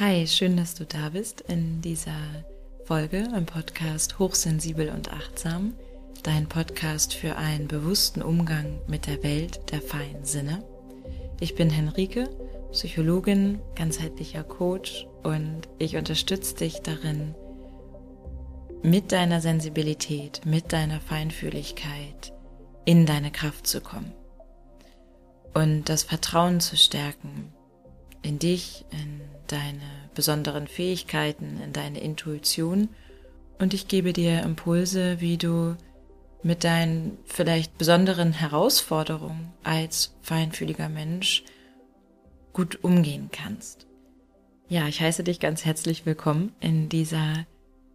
Hi, schön, dass du da bist in dieser Folge im Podcast Hochsensibel und Achtsam, dein Podcast für einen bewussten Umgang mit der Welt der feinen Sinne. Ich bin Henrike, Psychologin, ganzheitlicher Coach und ich unterstütze dich darin, mit deiner Sensibilität, mit deiner Feinfühligkeit in deine Kraft zu kommen und das Vertrauen zu stärken in dich, in deine besonderen Fähigkeiten, in deine Intuition und ich gebe dir Impulse, wie du mit deinen vielleicht besonderen Herausforderungen als feinfühliger Mensch gut umgehen kannst. Ja, ich heiße dich ganz herzlich willkommen in dieser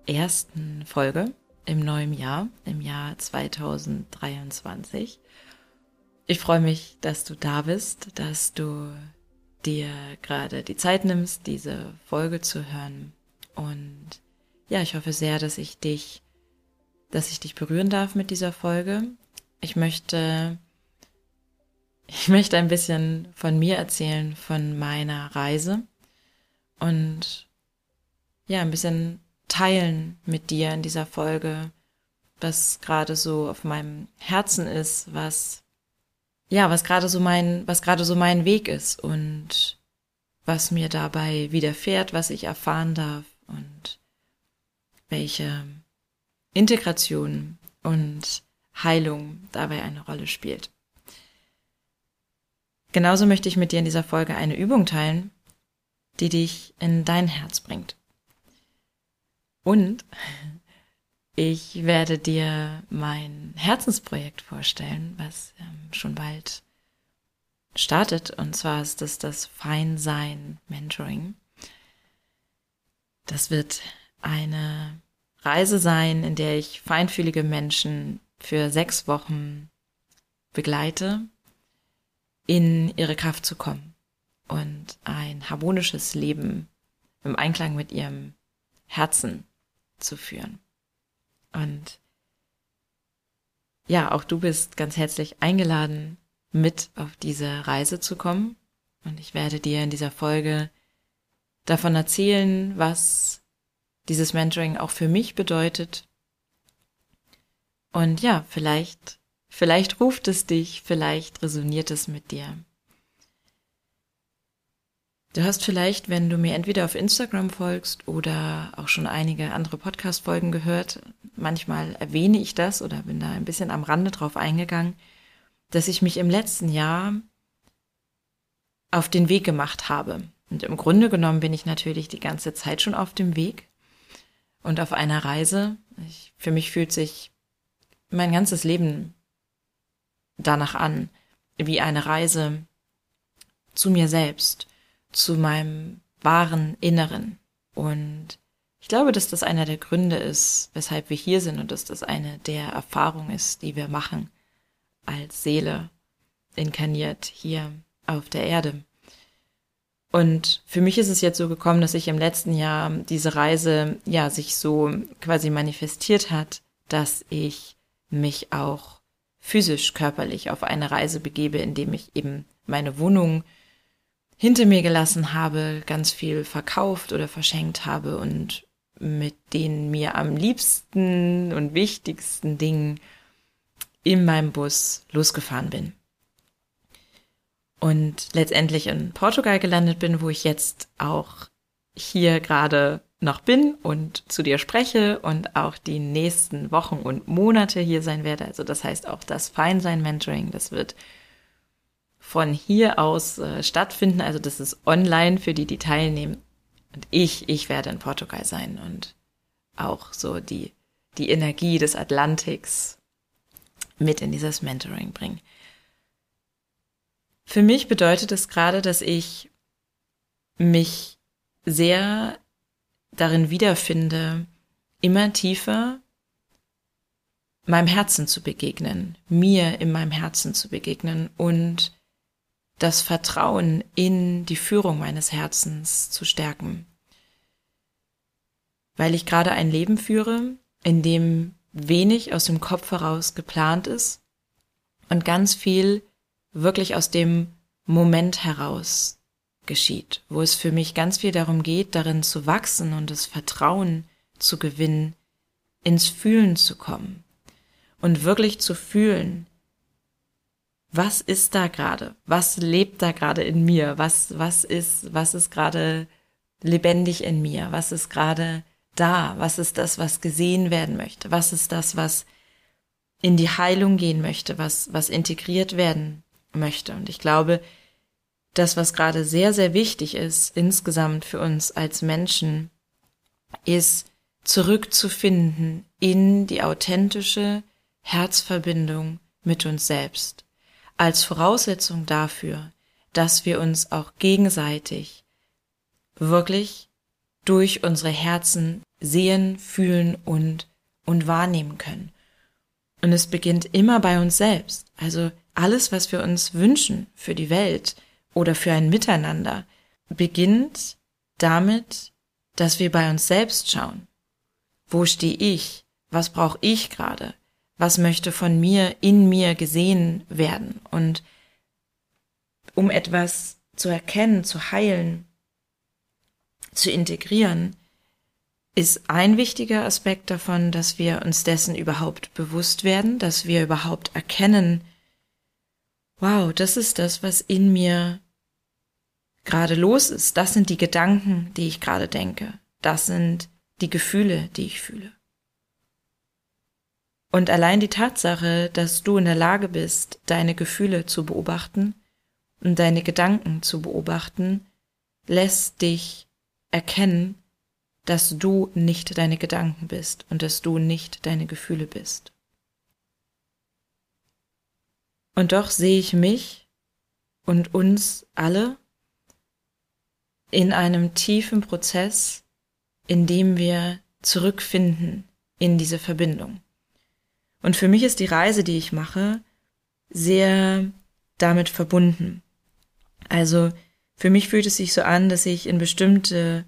ersten Folge im neuen Jahr, im Jahr 2023. Ich freue mich, dass du da bist, dass du dir gerade die Zeit nimmst, diese Folge zu hören. Und ja, ich hoffe sehr, dass ich dich, dass ich dich berühren darf mit dieser Folge. Ich möchte, ich möchte ein bisschen von mir erzählen, von meiner Reise und ja, ein bisschen teilen mit dir in dieser Folge, was gerade so auf meinem Herzen ist, was ja, was gerade so mein, was gerade so mein Weg ist und was mir dabei widerfährt, was ich erfahren darf und welche Integration und Heilung dabei eine Rolle spielt. Genauso möchte ich mit dir in dieser Folge eine Übung teilen, die dich in dein Herz bringt. Und ich werde dir mein Herzensprojekt vorstellen, was ähm, schon bald startet. Und zwar ist das das Feinsein Mentoring. Das wird eine Reise sein, in der ich feinfühlige Menschen für sechs Wochen begleite, in ihre Kraft zu kommen und ein harmonisches Leben im Einklang mit ihrem Herzen zu führen. Und ja, auch du bist ganz herzlich eingeladen, mit auf diese Reise zu kommen. Und ich werde dir in dieser Folge davon erzählen, was dieses Mentoring auch für mich bedeutet. Und ja, vielleicht, vielleicht ruft es dich, vielleicht resoniert es mit dir. Du hast vielleicht, wenn du mir entweder auf Instagram folgst oder auch schon einige andere Podcast-Folgen gehört, manchmal erwähne ich das oder bin da ein bisschen am Rande drauf eingegangen, dass ich mich im letzten Jahr auf den Weg gemacht habe. Und im Grunde genommen bin ich natürlich die ganze Zeit schon auf dem Weg und auf einer Reise. Ich, für mich fühlt sich mein ganzes Leben danach an, wie eine Reise zu mir selbst zu meinem wahren Inneren. Und ich glaube, dass das einer der Gründe ist, weshalb wir hier sind und dass das eine der Erfahrungen ist, die wir machen als Seele inkarniert hier auf der Erde. Und für mich ist es jetzt so gekommen, dass sich im letzten Jahr diese Reise ja sich so quasi manifestiert hat, dass ich mich auch physisch körperlich auf eine Reise begebe, indem ich eben meine Wohnung hinter mir gelassen habe, ganz viel verkauft oder verschenkt habe und mit den mir am liebsten und wichtigsten Dingen in meinem Bus losgefahren bin. Und letztendlich in Portugal gelandet bin, wo ich jetzt auch hier gerade noch bin und zu dir spreche und auch die nächsten Wochen und Monate hier sein werde. Also das heißt auch das Feinsein-Mentoring, das wird von hier aus äh, stattfinden. Also das ist online für die, die teilnehmen. Und ich, ich werde in Portugal sein und auch so die, die Energie des Atlantiks mit in dieses Mentoring bringen. Für mich bedeutet es gerade, dass ich mich sehr darin wiederfinde, immer tiefer meinem Herzen zu begegnen, mir in meinem Herzen zu begegnen und das Vertrauen in die Führung meines Herzens zu stärken. Weil ich gerade ein Leben führe, in dem wenig aus dem Kopf heraus geplant ist und ganz viel wirklich aus dem Moment heraus geschieht, wo es für mich ganz viel darum geht, darin zu wachsen und das Vertrauen zu gewinnen, ins Fühlen zu kommen und wirklich zu fühlen, was ist da gerade? Was lebt da gerade in mir? Was, was ist, was ist gerade lebendig in mir? Was ist gerade da? Was ist das, was gesehen werden möchte? Was ist das, was in die Heilung gehen möchte, was, was integriert werden möchte? Und ich glaube, das, was gerade sehr, sehr wichtig ist, insgesamt für uns als Menschen, ist zurückzufinden in die authentische Herzverbindung mit uns selbst als Voraussetzung dafür, dass wir uns auch gegenseitig wirklich durch unsere Herzen sehen, fühlen und, und wahrnehmen können. Und es beginnt immer bei uns selbst. Also alles, was wir uns wünschen für die Welt oder für ein Miteinander, beginnt damit, dass wir bei uns selbst schauen. Wo stehe ich? Was brauche ich gerade? Was möchte von mir in mir gesehen werden. Und um etwas zu erkennen, zu heilen, zu integrieren, ist ein wichtiger Aspekt davon, dass wir uns dessen überhaupt bewusst werden, dass wir überhaupt erkennen, wow, das ist das, was in mir gerade los ist. Das sind die Gedanken, die ich gerade denke. Das sind die Gefühle, die ich fühle. Und allein die Tatsache, dass du in der Lage bist, deine Gefühle zu beobachten und deine Gedanken zu beobachten, lässt dich erkennen, dass du nicht deine Gedanken bist und dass du nicht deine Gefühle bist. Und doch sehe ich mich und uns alle in einem tiefen Prozess, in dem wir zurückfinden in diese Verbindung. Und für mich ist die Reise, die ich mache, sehr damit verbunden. Also für mich fühlt es sich so an, dass ich in bestimmte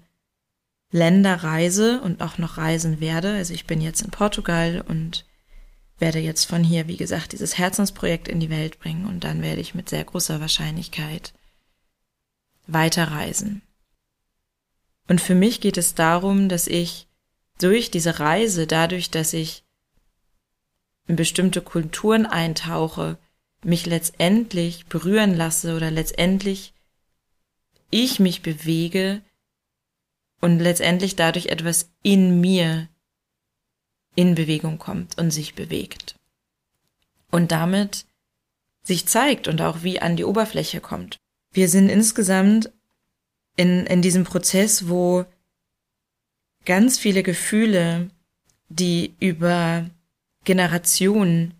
Länder reise und auch noch reisen werde. Also ich bin jetzt in Portugal und werde jetzt von hier, wie gesagt, dieses Herzensprojekt in die Welt bringen und dann werde ich mit sehr großer Wahrscheinlichkeit weiterreisen. Und für mich geht es darum, dass ich durch diese Reise, dadurch, dass ich in bestimmte Kulturen eintauche, mich letztendlich berühren lasse oder letztendlich ich mich bewege und letztendlich dadurch etwas in mir in Bewegung kommt und sich bewegt. Und damit sich zeigt und auch wie an die Oberfläche kommt. Wir sind insgesamt in, in diesem Prozess, wo ganz viele Gefühle, die über Generationen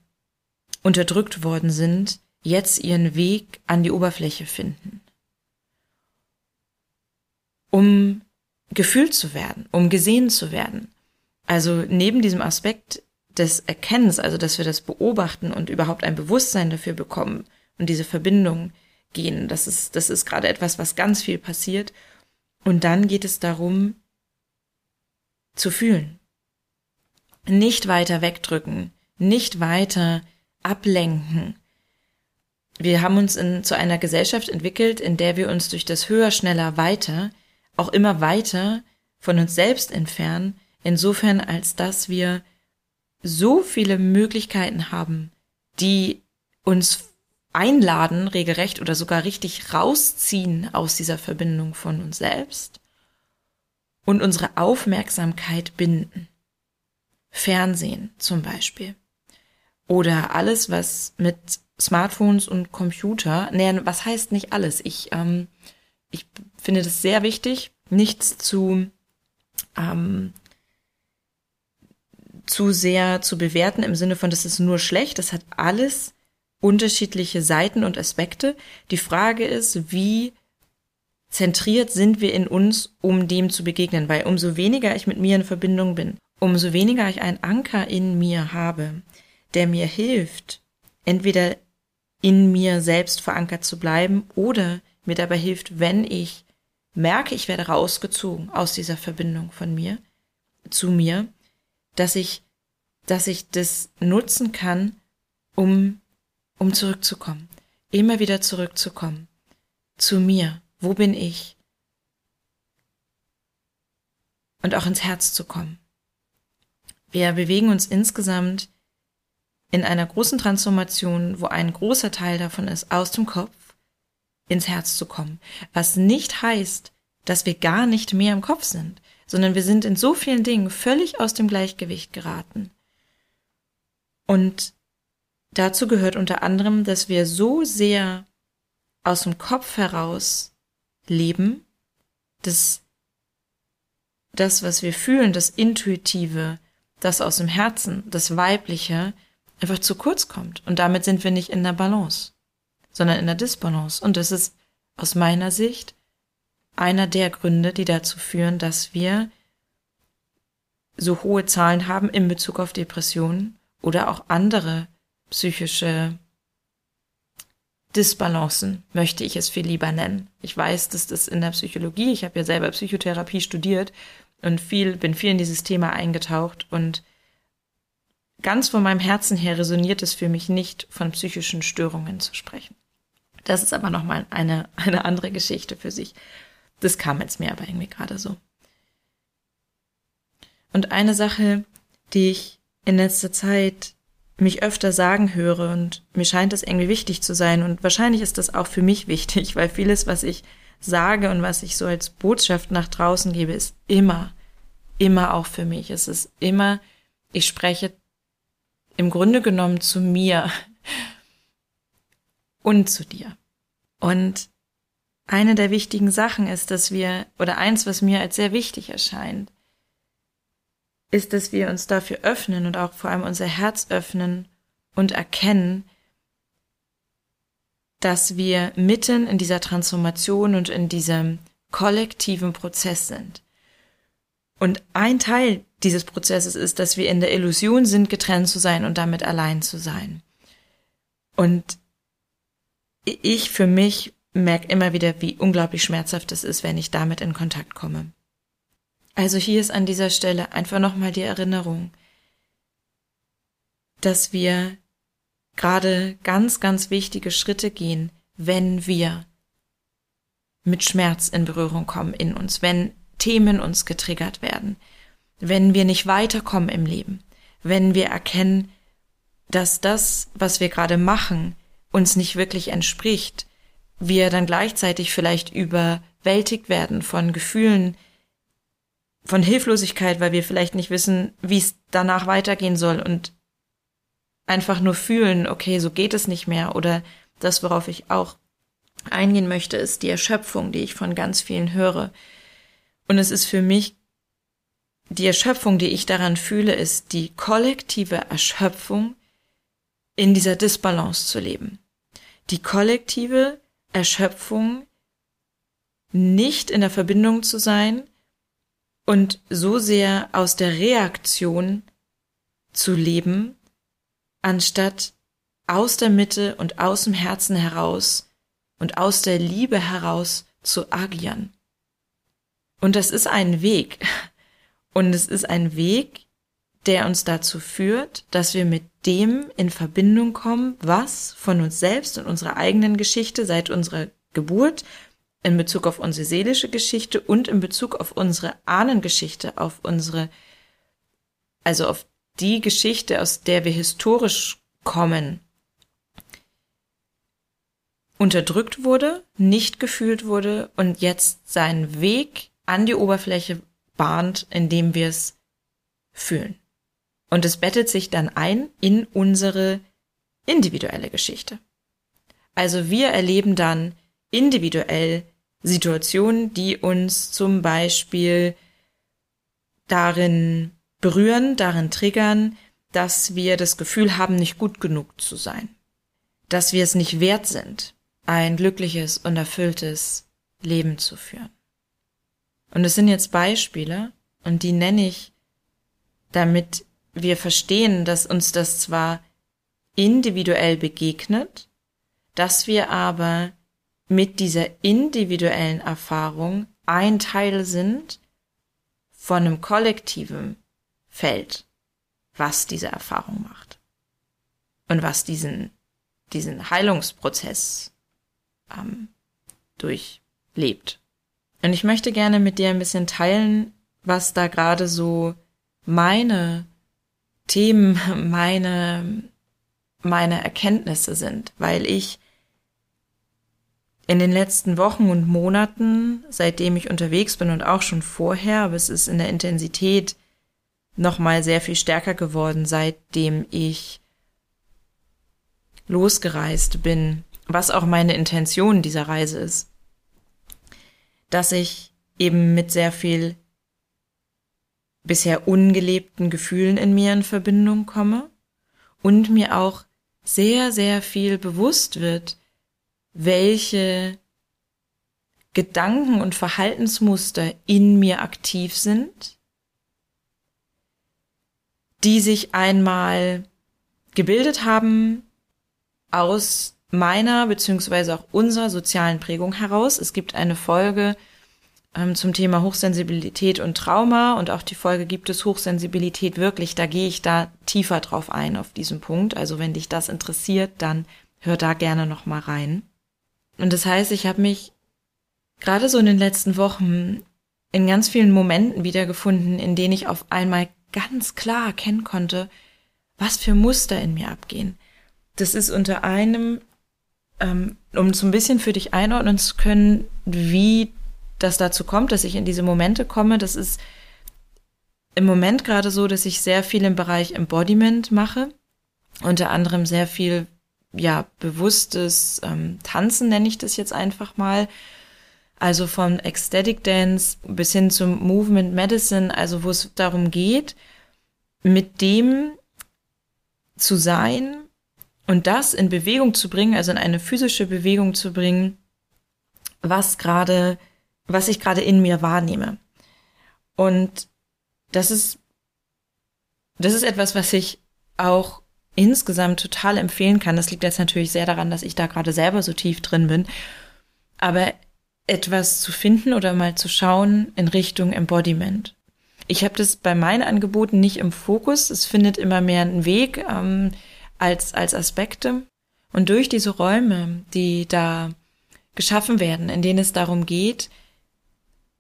unterdrückt worden sind, jetzt ihren Weg an die Oberfläche finden. Um gefühlt zu werden, um gesehen zu werden. Also neben diesem Aspekt des Erkennens, also dass wir das beobachten und überhaupt ein Bewusstsein dafür bekommen und diese Verbindung gehen, das ist, das ist gerade etwas, was ganz viel passiert. Und dann geht es darum, zu fühlen, nicht weiter wegdrücken, nicht weiter ablenken. Wir haben uns in, zu einer Gesellschaft entwickelt, in der wir uns durch das höher, schneller, weiter auch immer weiter von uns selbst entfernen, insofern als dass wir so viele Möglichkeiten haben, die uns einladen, regelrecht oder sogar richtig rausziehen aus dieser Verbindung von uns selbst und unsere Aufmerksamkeit binden. Fernsehen zum Beispiel. Oder alles, was mit Smartphones und Computer, nee, was heißt nicht alles? Ich, ähm, ich finde das sehr wichtig, nichts zu, ähm, zu sehr zu bewerten im Sinne von, das ist nur schlecht, das hat alles unterschiedliche Seiten und Aspekte. Die Frage ist, wie zentriert sind wir in uns, um dem zu begegnen, weil umso weniger ich mit mir in Verbindung bin, umso weniger ich einen Anker in mir habe, der mir hilft, entweder in mir selbst verankert zu bleiben oder mir dabei hilft, wenn ich merke, ich werde rausgezogen aus dieser Verbindung von mir zu mir, dass ich, dass ich das nutzen kann, um, um zurückzukommen, immer wieder zurückzukommen zu mir, wo bin ich? Und auch ins Herz zu kommen. Wir bewegen uns insgesamt in einer großen Transformation, wo ein großer Teil davon ist, aus dem Kopf ins Herz zu kommen. Was nicht heißt, dass wir gar nicht mehr im Kopf sind, sondern wir sind in so vielen Dingen völlig aus dem Gleichgewicht geraten. Und dazu gehört unter anderem, dass wir so sehr aus dem Kopf heraus leben, dass das, was wir fühlen, das Intuitive, das aus dem Herzen, das Weibliche, einfach zu kurz kommt. Und damit sind wir nicht in der Balance, sondern in der Disbalance. Und das ist aus meiner Sicht einer der Gründe, die dazu führen, dass wir so hohe Zahlen haben in Bezug auf Depressionen oder auch andere psychische Disbalancen, möchte ich es viel lieber nennen. Ich weiß, dass das in der Psychologie, ich habe ja selber Psychotherapie studiert und viel, bin viel in dieses Thema eingetaucht und ganz von meinem Herzen her resoniert es für mich nicht, von psychischen Störungen zu sprechen. Das ist aber nochmal eine, eine andere Geschichte für sich. Das kam jetzt mir aber irgendwie gerade so. Und eine Sache, die ich in letzter Zeit mich öfter sagen höre und mir scheint das irgendwie wichtig zu sein und wahrscheinlich ist das auch für mich wichtig, weil vieles, was ich sage und was ich so als Botschaft nach draußen gebe, ist immer, immer auch für mich. Es ist immer, ich spreche im Grunde genommen zu mir und zu dir. Und eine der wichtigen Sachen ist, dass wir, oder eins, was mir als sehr wichtig erscheint, ist, dass wir uns dafür öffnen und auch vor allem unser Herz öffnen und erkennen, dass wir mitten in dieser Transformation und in diesem kollektiven Prozess sind. Und ein Teil dieses Prozesses ist, dass wir in der Illusion sind, getrennt zu sein und damit allein zu sein. Und ich für mich merke immer wieder, wie unglaublich schmerzhaft es ist, wenn ich damit in Kontakt komme. Also hier ist an dieser Stelle einfach nochmal die Erinnerung, dass wir gerade ganz, ganz wichtige Schritte gehen, wenn wir mit Schmerz in Berührung kommen in uns, wenn Themen uns getriggert werden, wenn wir nicht weiterkommen im Leben, wenn wir erkennen, dass das, was wir gerade machen, uns nicht wirklich entspricht, wir dann gleichzeitig vielleicht überwältigt werden von Gefühlen, von Hilflosigkeit, weil wir vielleicht nicht wissen, wie es danach weitergehen soll und einfach nur fühlen, okay, so geht es nicht mehr oder das, worauf ich auch eingehen möchte, ist die Erschöpfung, die ich von ganz vielen höre. Und es ist für mich die Erschöpfung, die ich daran fühle, ist die kollektive Erschöpfung, in dieser Disbalance zu leben. Die kollektive Erschöpfung, nicht in der Verbindung zu sein und so sehr aus der Reaktion zu leben, anstatt aus der Mitte und aus dem Herzen heraus und aus der Liebe heraus zu agieren. Und das ist ein Weg. Und es ist ein Weg, der uns dazu führt, dass wir mit dem in Verbindung kommen, was von uns selbst und unserer eigenen Geschichte seit unserer Geburt in Bezug auf unsere seelische Geschichte und in Bezug auf unsere Ahnengeschichte, auf unsere, also auf die Geschichte, aus der wir historisch kommen, unterdrückt wurde, nicht gefühlt wurde und jetzt seinen Weg an die Oberfläche bahnt, indem wir es fühlen. Und es bettet sich dann ein in unsere individuelle Geschichte. Also wir erleben dann individuell Situationen, die uns zum Beispiel darin berühren, darin triggern, dass wir das Gefühl haben, nicht gut genug zu sein, dass wir es nicht wert sind, ein glückliches und erfülltes Leben zu führen. Und es sind jetzt Beispiele, und die nenne ich, damit wir verstehen, dass uns das zwar individuell begegnet, dass wir aber mit dieser individuellen Erfahrung ein Teil sind von einem kollektiven Feld, was diese Erfahrung macht und was diesen, diesen Heilungsprozess ähm, durch lebt. Und ich möchte gerne mit dir ein bisschen teilen, was da gerade so meine Themen, meine, meine Erkenntnisse sind, weil ich in den letzten Wochen und Monaten, seitdem ich unterwegs bin und auch schon vorher, aber es ist in der Intensität nochmal sehr viel stärker geworden, seitdem ich losgereist bin, was auch meine Intention dieser Reise ist, dass ich eben mit sehr viel bisher ungelebten Gefühlen in mir in Verbindung komme und mir auch sehr, sehr viel bewusst wird, welche Gedanken und Verhaltensmuster in mir aktiv sind, die sich einmal gebildet haben aus meiner beziehungsweise auch unserer sozialen Prägung heraus. Es gibt eine Folge ähm, zum Thema Hochsensibilität und Trauma und auch die Folge gibt es Hochsensibilität wirklich. Da gehe ich da tiefer drauf ein auf diesen Punkt. Also wenn dich das interessiert, dann hör da gerne noch mal rein. Und das heißt, ich habe mich gerade so in den letzten Wochen in ganz vielen Momenten wiedergefunden, in denen ich auf einmal ganz klar erkennen konnte, was für Muster in mir abgehen. Das ist unter einem, ähm, um so ein bisschen für dich einordnen zu können, wie das dazu kommt, dass ich in diese Momente komme. Das ist im Moment gerade so, dass ich sehr viel im Bereich Embodiment mache. Unter anderem sehr viel ja, bewusstes ähm, Tanzen nenne ich das jetzt einfach mal. Also von Ecstatic Dance bis hin zum Movement Medicine, also wo es darum geht, mit dem zu sein und das in Bewegung zu bringen, also in eine physische Bewegung zu bringen, was gerade, was ich gerade in mir wahrnehme. Und das ist, das ist etwas, was ich auch insgesamt total empfehlen kann. Das liegt jetzt natürlich sehr daran, dass ich da gerade selber so tief drin bin. Aber etwas zu finden oder mal zu schauen in Richtung Embodiment. Ich habe das bei meinen Angeboten nicht im Fokus. Es findet immer mehr einen Weg ähm, als, als Aspekte. Und durch diese Räume, die da geschaffen werden, in denen es darum geht,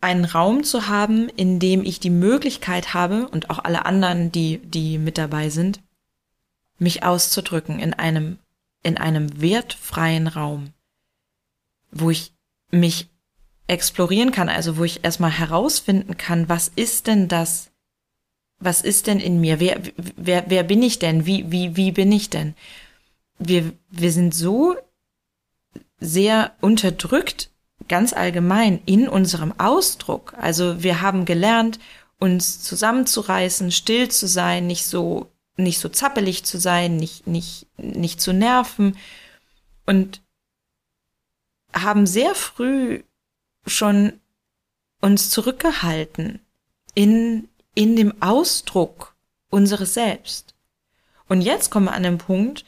einen Raum zu haben, in dem ich die Möglichkeit habe und auch alle anderen, die, die mit dabei sind, mich auszudrücken in einem, in einem wertfreien Raum, wo ich mich explorieren kann, also wo ich erstmal herausfinden kann, was ist denn das, was ist denn in mir, wer, wer, wer bin ich denn, wie, wie, wie bin ich denn? Wir, wir sind so sehr unterdrückt, ganz allgemein in unserem Ausdruck. Also wir haben gelernt, uns zusammenzureißen, still zu sein, nicht so nicht so zappelig zu sein, nicht, nicht, nicht zu nerven und haben sehr früh schon uns zurückgehalten in, in dem Ausdruck unseres Selbst. Und jetzt kommen wir an den Punkt,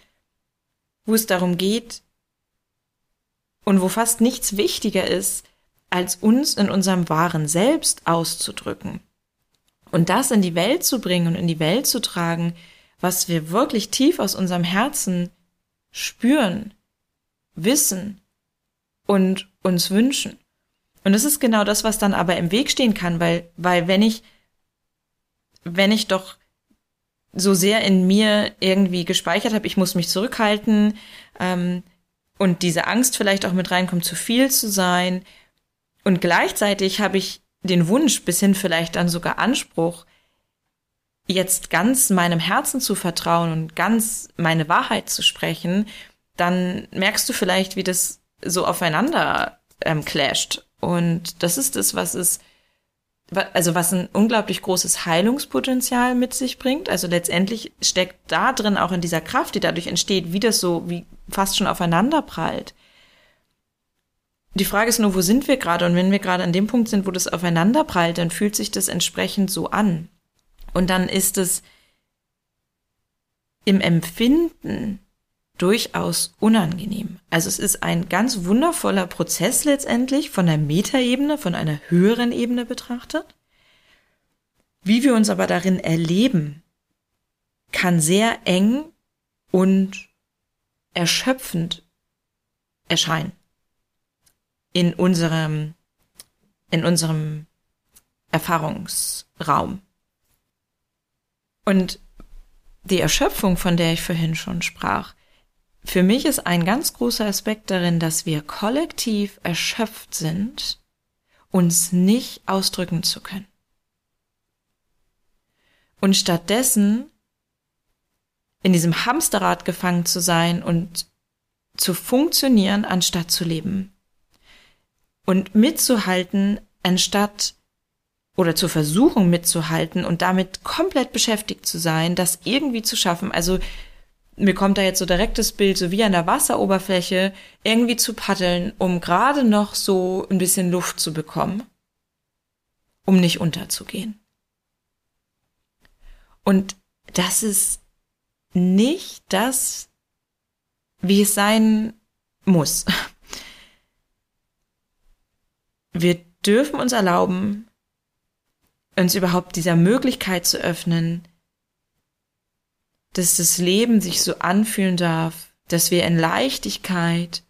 wo es darum geht und wo fast nichts wichtiger ist, als uns in unserem wahren Selbst auszudrücken. Und das in die Welt zu bringen und in die Welt zu tragen, was wir wirklich tief aus unserem Herzen spüren, wissen und uns wünschen. Und das ist genau das, was dann aber im Weg stehen kann, weil, weil wenn ich, wenn ich doch so sehr in mir irgendwie gespeichert habe, ich muss mich zurückhalten ähm, und diese Angst vielleicht auch mit reinkommt, zu viel zu sein. Und gleichzeitig habe ich den Wunsch, bis hin vielleicht dann sogar Anspruch, jetzt ganz meinem Herzen zu vertrauen und ganz meine Wahrheit zu sprechen, dann merkst du vielleicht, wie das so aufeinander ähm, clasht. Und das ist es, was es, also was ein unglaublich großes Heilungspotenzial mit sich bringt. Also letztendlich steckt da drin auch in dieser Kraft, die dadurch entsteht, wie das so, wie fast schon aufeinander prallt. Die Frage ist nur, wo sind wir gerade? Und wenn wir gerade an dem Punkt sind, wo das aufeinander prallt, dann fühlt sich das entsprechend so an. Und dann ist es im Empfinden durchaus unangenehm. Also es ist ein ganz wundervoller Prozess letztendlich von der Metaebene, von einer höheren Ebene betrachtet. Wie wir uns aber darin erleben, kann sehr eng und erschöpfend erscheinen. In unserem in unserem Erfahrungsraum. Und die Erschöpfung, von der ich vorhin schon sprach, für mich ist ein ganz großer Aspekt darin, dass wir kollektiv erschöpft sind, uns nicht ausdrücken zu können. Und stattdessen in diesem Hamsterrad gefangen zu sein und zu funktionieren, anstatt zu leben. Und mitzuhalten, anstatt oder zur Versuchung mitzuhalten und damit komplett beschäftigt zu sein, das irgendwie zu schaffen. Also mir kommt da jetzt so direkt das Bild, so wie an der Wasseroberfläche, irgendwie zu paddeln, um gerade noch so ein bisschen Luft zu bekommen, um nicht unterzugehen. Und das ist nicht das, wie es sein muss. Wir dürfen uns erlauben, uns überhaupt dieser Möglichkeit zu öffnen, dass das Leben sich so anfühlen darf, dass wir in Leichtigkeit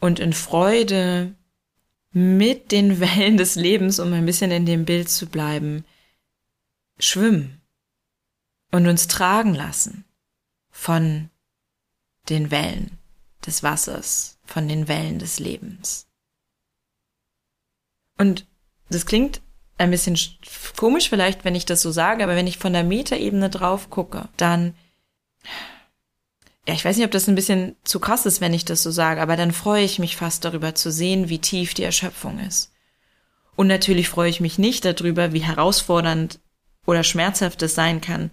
und in Freude mit den Wellen des Lebens, um ein bisschen in dem Bild zu bleiben, schwimmen und uns tragen lassen von den Wellen des Wassers, von den Wellen des Lebens. Und das klingt ein bisschen komisch vielleicht, wenn ich das so sage, aber wenn ich von der Metaebene drauf gucke, dann ja, ich weiß nicht, ob das ein bisschen zu krass ist, wenn ich das so sage, aber dann freue ich mich fast darüber zu sehen, wie tief die Erschöpfung ist. Und natürlich freue ich mich nicht darüber, wie herausfordernd oder schmerzhaft es sein kann.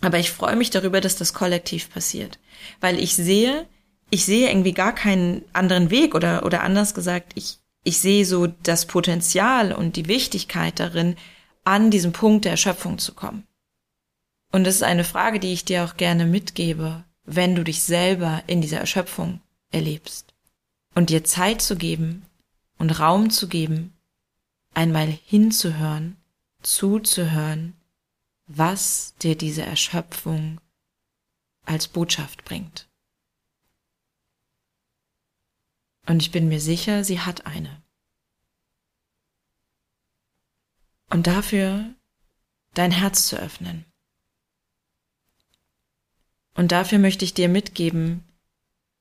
Aber ich freue mich darüber, dass das kollektiv passiert. Weil ich sehe, ich sehe irgendwie gar keinen anderen Weg oder, oder anders gesagt, ich, ich sehe so das Potenzial und die Wichtigkeit darin, an diesem Punkt der Erschöpfung zu kommen. Und das ist eine Frage, die ich dir auch gerne mitgebe, wenn du dich selber in dieser Erschöpfung erlebst. Und dir Zeit zu geben und Raum zu geben, einmal hinzuhören, zuzuhören, was dir diese Erschöpfung als Botschaft bringt. Und ich bin mir sicher, sie hat eine. Und dafür dein Herz zu öffnen und dafür möchte ich dir mitgeben,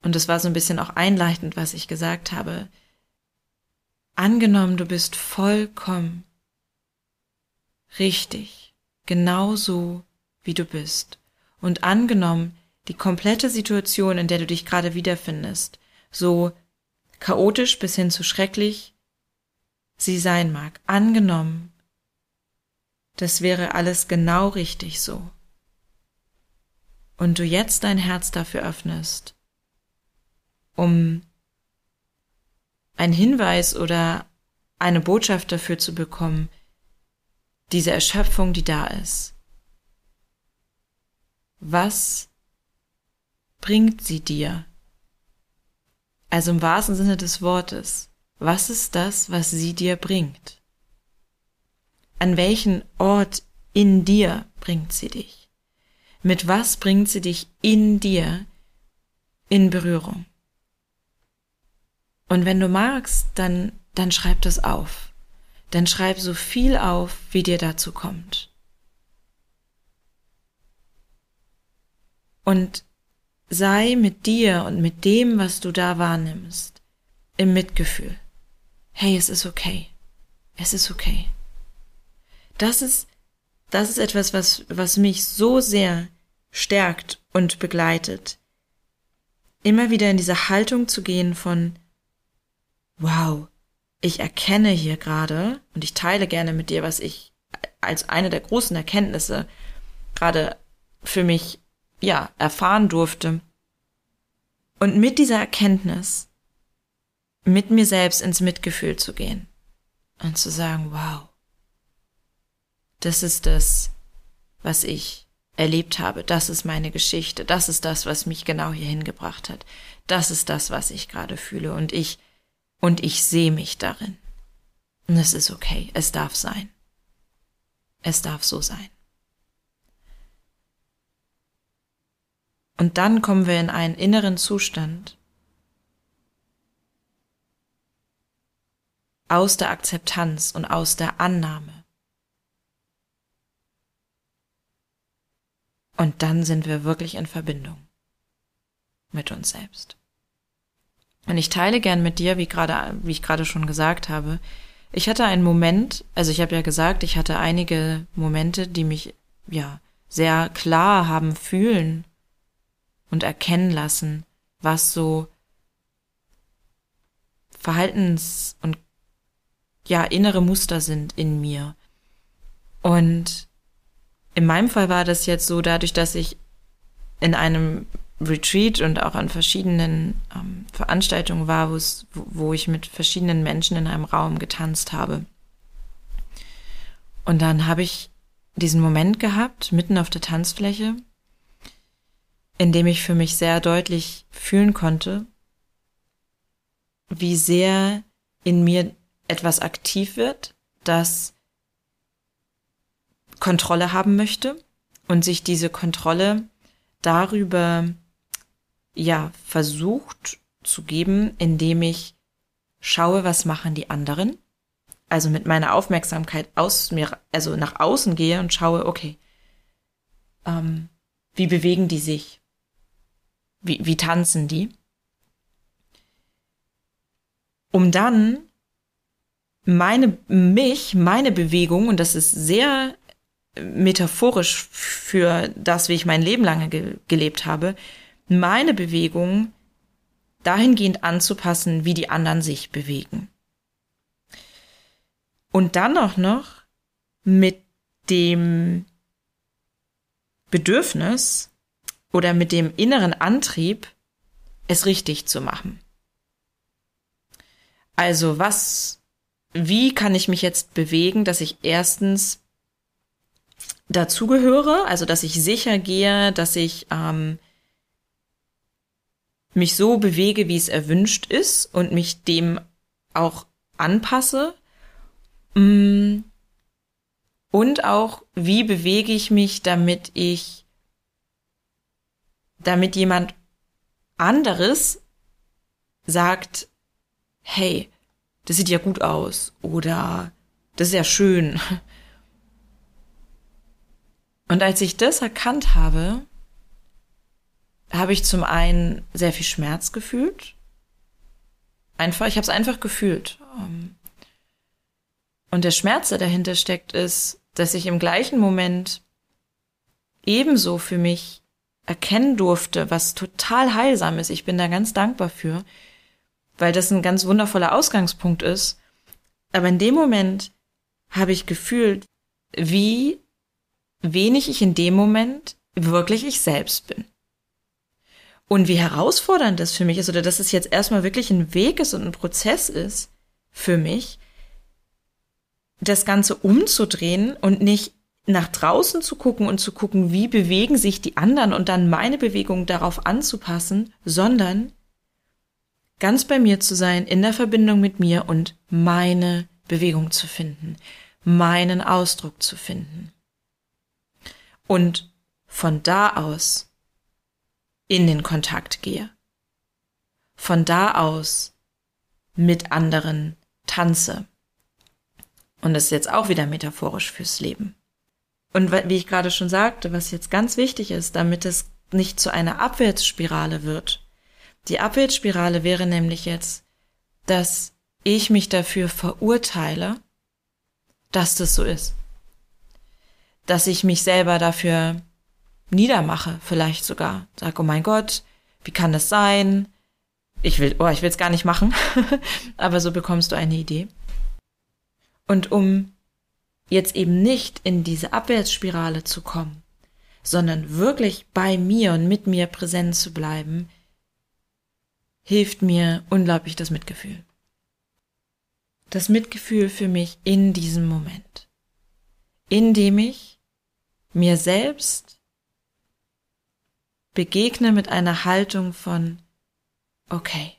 und das war so ein bisschen auch einleitend, was ich gesagt habe, angenommen, du bist vollkommen richtig, genauso wie du bist, und angenommen, die komplette Situation, in der du dich gerade wiederfindest, so chaotisch bis hin zu schrecklich sie sein mag, angenommen, das wäre alles genau richtig so und du jetzt dein Herz dafür öffnest, um einen Hinweis oder eine Botschaft dafür zu bekommen, diese Erschöpfung, die da ist. Was bringt sie dir? Also im wahrsten Sinne des Wortes, was ist das, was sie dir bringt? An welchen Ort in dir bringt sie dich? Mit was bringt sie dich in dir in Berührung? Und wenn du magst, dann, dann schreib das auf. Dann schreib so viel auf, wie dir dazu kommt. Und sei mit dir und mit dem, was du da wahrnimmst, im Mitgefühl. Hey, es ist okay. Es ist okay. Das ist, das ist etwas, was, was mich so sehr stärkt und begleitet. Immer wieder in diese Haltung zu gehen von, wow, ich erkenne hier gerade und ich teile gerne mit dir, was ich als eine der großen Erkenntnisse gerade für mich, ja, erfahren durfte. Und mit dieser Erkenntnis mit mir selbst ins Mitgefühl zu gehen und zu sagen, wow, das ist das, was ich erlebt habe. Das ist meine Geschichte. Das ist das, was mich genau hierhin gebracht hat. Das ist das, was ich gerade fühle. Und ich, und ich sehe mich darin. Und es ist okay. Es darf sein. Es darf so sein. Und dann kommen wir in einen inneren Zustand, aus der Akzeptanz und aus der Annahme. Und dann sind wir wirklich in Verbindung mit uns selbst. Und ich teile gern mit dir, wie gerade, wie ich gerade schon gesagt habe, ich hatte einen Moment, also ich habe ja gesagt, ich hatte einige Momente, die mich ja sehr klar haben fühlen und erkennen lassen, was so Verhaltens- und ja, innere Muster sind in mir. Und in meinem Fall war das jetzt so, dadurch, dass ich in einem Retreat und auch an verschiedenen ähm, Veranstaltungen war, wo ich mit verschiedenen Menschen in einem Raum getanzt habe. Und dann habe ich diesen Moment gehabt, mitten auf der Tanzfläche, in dem ich für mich sehr deutlich fühlen konnte, wie sehr in mir etwas aktiv wird, das Kontrolle haben möchte und sich diese Kontrolle darüber ja versucht zu geben, indem ich schaue, was machen die anderen. Also mit meiner Aufmerksamkeit aus mir, also nach außen gehe und schaue, okay, ähm, wie bewegen die sich? Wie, wie tanzen die? Um dann meine, mich, meine Bewegung, und das ist sehr metaphorisch für das, wie ich mein Leben lange ge gelebt habe, meine Bewegung dahingehend anzupassen, wie die anderen sich bewegen. Und dann auch noch mit dem Bedürfnis oder mit dem inneren Antrieb, es richtig zu machen. Also was, wie kann ich mich jetzt bewegen, dass ich erstens dazugehöre, also dass ich sicher gehe, dass ich ähm, mich so bewege, wie es erwünscht ist und mich dem auch anpasse. Mm. Und auch, wie bewege ich mich, damit ich, damit jemand anderes sagt, hey, das sieht ja gut aus oder das ist ja schön. Und als ich das erkannt habe, habe ich zum einen sehr viel Schmerz gefühlt. Einfach, ich habe es einfach gefühlt. Ähm, und der Schmerz, der dahinter steckt, ist, dass ich im gleichen Moment ebenso für mich erkennen durfte, was total heilsam ist. Ich bin da ganz dankbar für, weil das ein ganz wundervoller Ausgangspunkt ist. Aber in dem Moment habe ich gefühlt, wie wenig ich in dem Moment wirklich ich selbst bin. Und wie herausfordernd das für mich ist, oder dass es jetzt erstmal wirklich ein Weg ist und ein Prozess ist für mich, das Ganze umzudrehen und nicht nach draußen zu gucken und zu gucken, wie bewegen sich die anderen und dann meine Bewegung darauf anzupassen, sondern ganz bei mir zu sein, in der Verbindung mit mir und meine Bewegung zu finden, meinen Ausdruck zu finden. Und von da aus in den Kontakt gehe. Von da aus mit anderen tanze. Und das ist jetzt auch wieder metaphorisch fürs Leben. Und wie ich gerade schon sagte, was jetzt ganz wichtig ist, damit es nicht zu einer Abwärtsspirale wird. Die Abwärtsspirale wäre nämlich jetzt, dass ich mich dafür verurteile, dass das so ist. Dass ich mich selber dafür niedermache, vielleicht sogar. Sag, oh mein Gott, wie kann das sein? Ich will, oh, ich will es gar nicht machen. Aber so bekommst du eine Idee. Und um jetzt eben nicht in diese Abwärtsspirale zu kommen, sondern wirklich bei mir und mit mir präsent zu bleiben, hilft mir unglaublich das Mitgefühl. Das Mitgefühl für mich in diesem Moment, indem ich mir selbst begegne mit einer Haltung von, okay,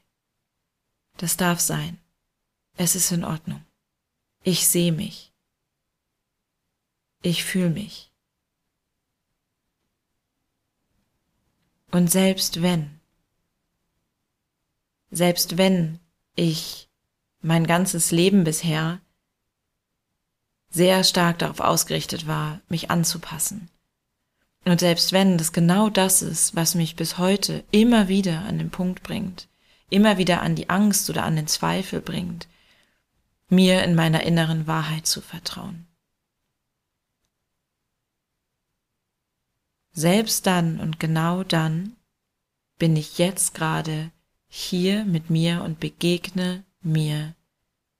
das darf sein. Es ist in Ordnung. Ich sehe mich. Ich fühle mich. Und selbst wenn, selbst wenn ich mein ganzes Leben bisher sehr stark darauf ausgerichtet war, mich anzupassen. Und selbst wenn das genau das ist, was mich bis heute immer wieder an den Punkt bringt, immer wieder an die Angst oder an den Zweifel bringt, mir in meiner inneren Wahrheit zu vertrauen. Selbst dann und genau dann bin ich jetzt gerade hier mit mir und begegne mir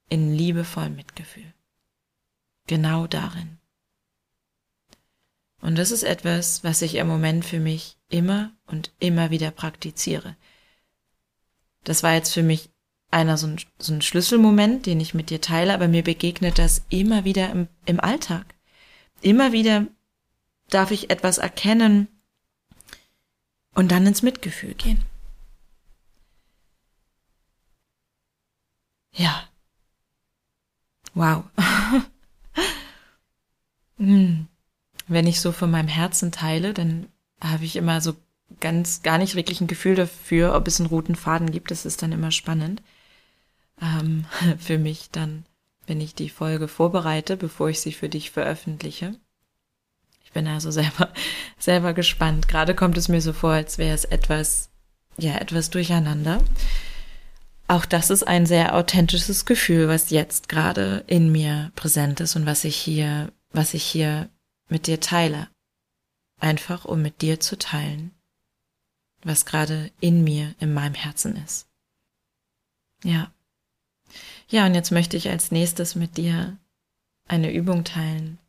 in liebevollem Mitgefühl. Genau darin. Und das ist etwas, was ich im Moment für mich immer und immer wieder praktiziere. Das war jetzt für mich einer so ein, so ein Schlüsselmoment, den ich mit dir teile, aber mir begegnet das immer wieder im, im Alltag. Immer wieder darf ich etwas erkennen und dann ins Mitgefühl gehen. Ja. Wow. hm wenn ich so von meinem Herzen teile, dann habe ich immer so ganz gar nicht wirklich ein Gefühl dafür, ob es einen roten Faden gibt. Das ist dann immer spannend ähm, für mich dann, wenn ich die Folge vorbereite, bevor ich sie für dich veröffentliche. Ich bin also selber selber gespannt. Gerade kommt es mir so vor, als wäre es etwas ja etwas durcheinander. Auch das ist ein sehr authentisches Gefühl, was jetzt gerade in mir präsent ist und was ich hier was ich hier mit dir teile. Einfach um mit dir zu teilen, was gerade in mir, in meinem Herzen ist. Ja. Ja, und jetzt möchte ich als nächstes mit dir eine Übung teilen,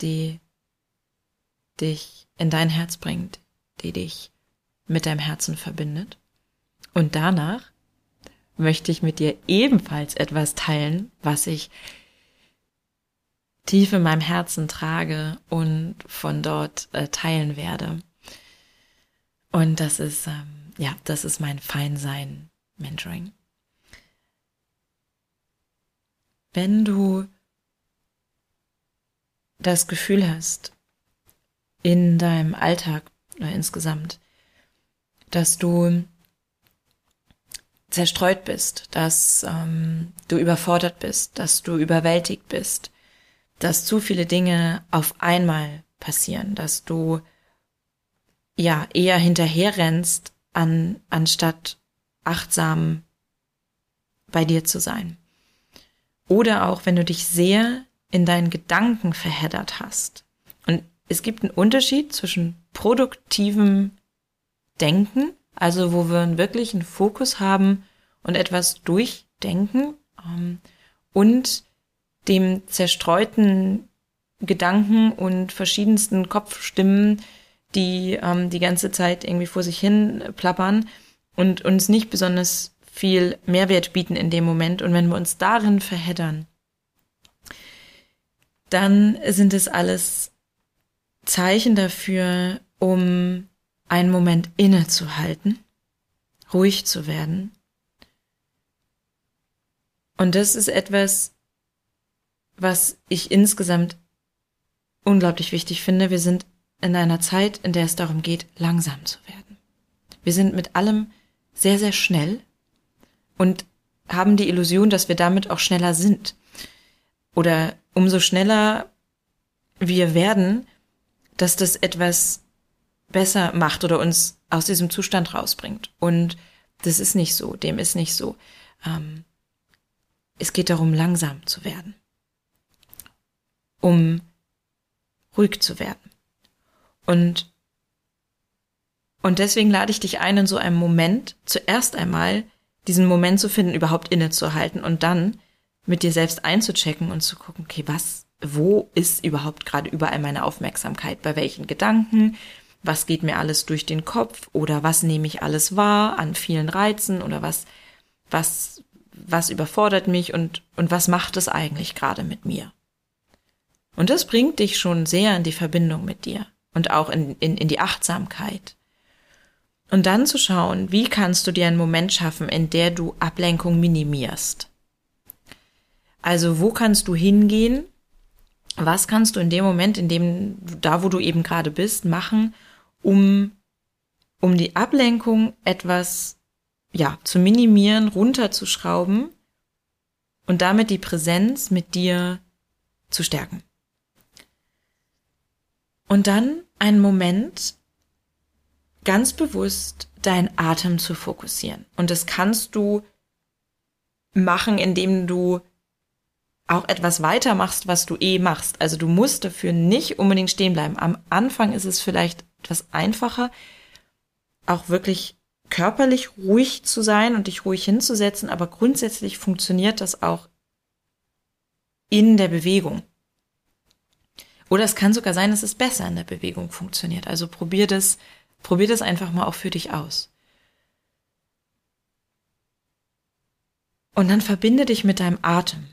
die dich in dein Herz bringt, die dich mit deinem Herzen verbindet. Und danach möchte ich mit dir ebenfalls etwas teilen, was ich tief in meinem Herzen trage und von dort äh, teilen werde. Und das ist, ähm, ja, das ist mein Feinsein Mentoring. Wenn du das Gefühl hast, in deinem Alltag oder insgesamt, dass du zerstreut bist, dass ähm, du überfordert bist, dass du überwältigt bist, dass zu viele Dinge auf einmal passieren, dass du ja eher hinterherrennst, an, anstatt achtsam bei dir zu sein. Oder auch, wenn du dich sehr in deinen Gedanken verheddert hast. Und es gibt einen Unterschied zwischen produktivem Denken, also wo wir einen Fokus haben und etwas durchdenken, ähm, und dem zerstreuten Gedanken und verschiedensten Kopfstimmen, die ähm, die ganze Zeit irgendwie vor sich hin plappern und uns nicht besonders viel Mehrwert bieten in dem Moment. Und wenn wir uns darin verheddern, dann sind es alles Zeichen dafür, um einen Moment innezuhalten, ruhig zu werden. Und das ist etwas, was ich insgesamt unglaublich wichtig finde. Wir sind in einer Zeit, in der es darum geht, langsam zu werden. Wir sind mit allem sehr, sehr schnell und haben die Illusion, dass wir damit auch schneller sind. Oder umso schneller wir werden, dass das etwas besser macht oder uns aus diesem Zustand rausbringt. Und das ist nicht so, dem ist nicht so. Ähm, es geht darum, langsam zu werden um ruhig zu werden. Und, und deswegen lade ich dich ein, in so einem Moment zuerst einmal diesen Moment zu finden, überhaupt innezuhalten und dann mit dir selbst einzuchecken und zu gucken, okay, was, wo ist überhaupt gerade überall meine Aufmerksamkeit? Bei welchen Gedanken? Was geht mir alles durch den Kopf? Oder was nehme ich alles wahr an vielen Reizen? Oder was, was, was überfordert mich und, und was macht es eigentlich gerade mit mir? Und das bringt dich schon sehr in die Verbindung mit dir und auch in, in, in die Achtsamkeit. Und dann zu schauen, wie kannst du dir einen Moment schaffen, in der du Ablenkung minimierst. Also wo kannst du hingehen? Was kannst du in dem Moment, in dem, da wo du eben gerade bist, machen, um, um die Ablenkung etwas, ja, zu minimieren, runterzuschrauben und damit die Präsenz mit dir zu stärken. Und dann einen Moment ganz bewusst deinen Atem zu fokussieren. Und das kannst du machen, indem du auch etwas weitermachst, was du eh machst. Also du musst dafür nicht unbedingt stehen bleiben. Am Anfang ist es vielleicht etwas einfacher, auch wirklich körperlich ruhig zu sein und dich ruhig hinzusetzen, aber grundsätzlich funktioniert das auch in der Bewegung. Oder es kann sogar sein, dass es besser in der Bewegung funktioniert. Also probier das, probier das einfach mal auch für dich aus. Und dann verbinde dich mit deinem Atem.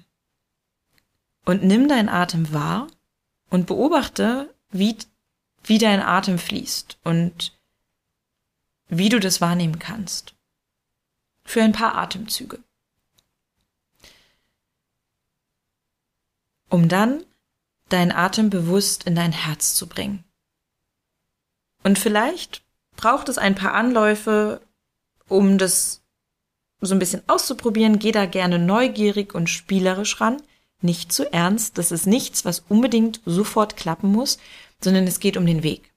Und nimm deinen Atem wahr und beobachte, wie, wie dein Atem fließt und wie du das wahrnehmen kannst. Für ein paar Atemzüge. Um dann deinen Atem bewusst in dein Herz zu bringen. Und vielleicht braucht es ein paar Anläufe, um das so ein bisschen auszuprobieren. Geh da gerne neugierig und spielerisch ran. Nicht zu ernst. Das ist nichts, was unbedingt sofort klappen muss, sondern es geht um den Weg.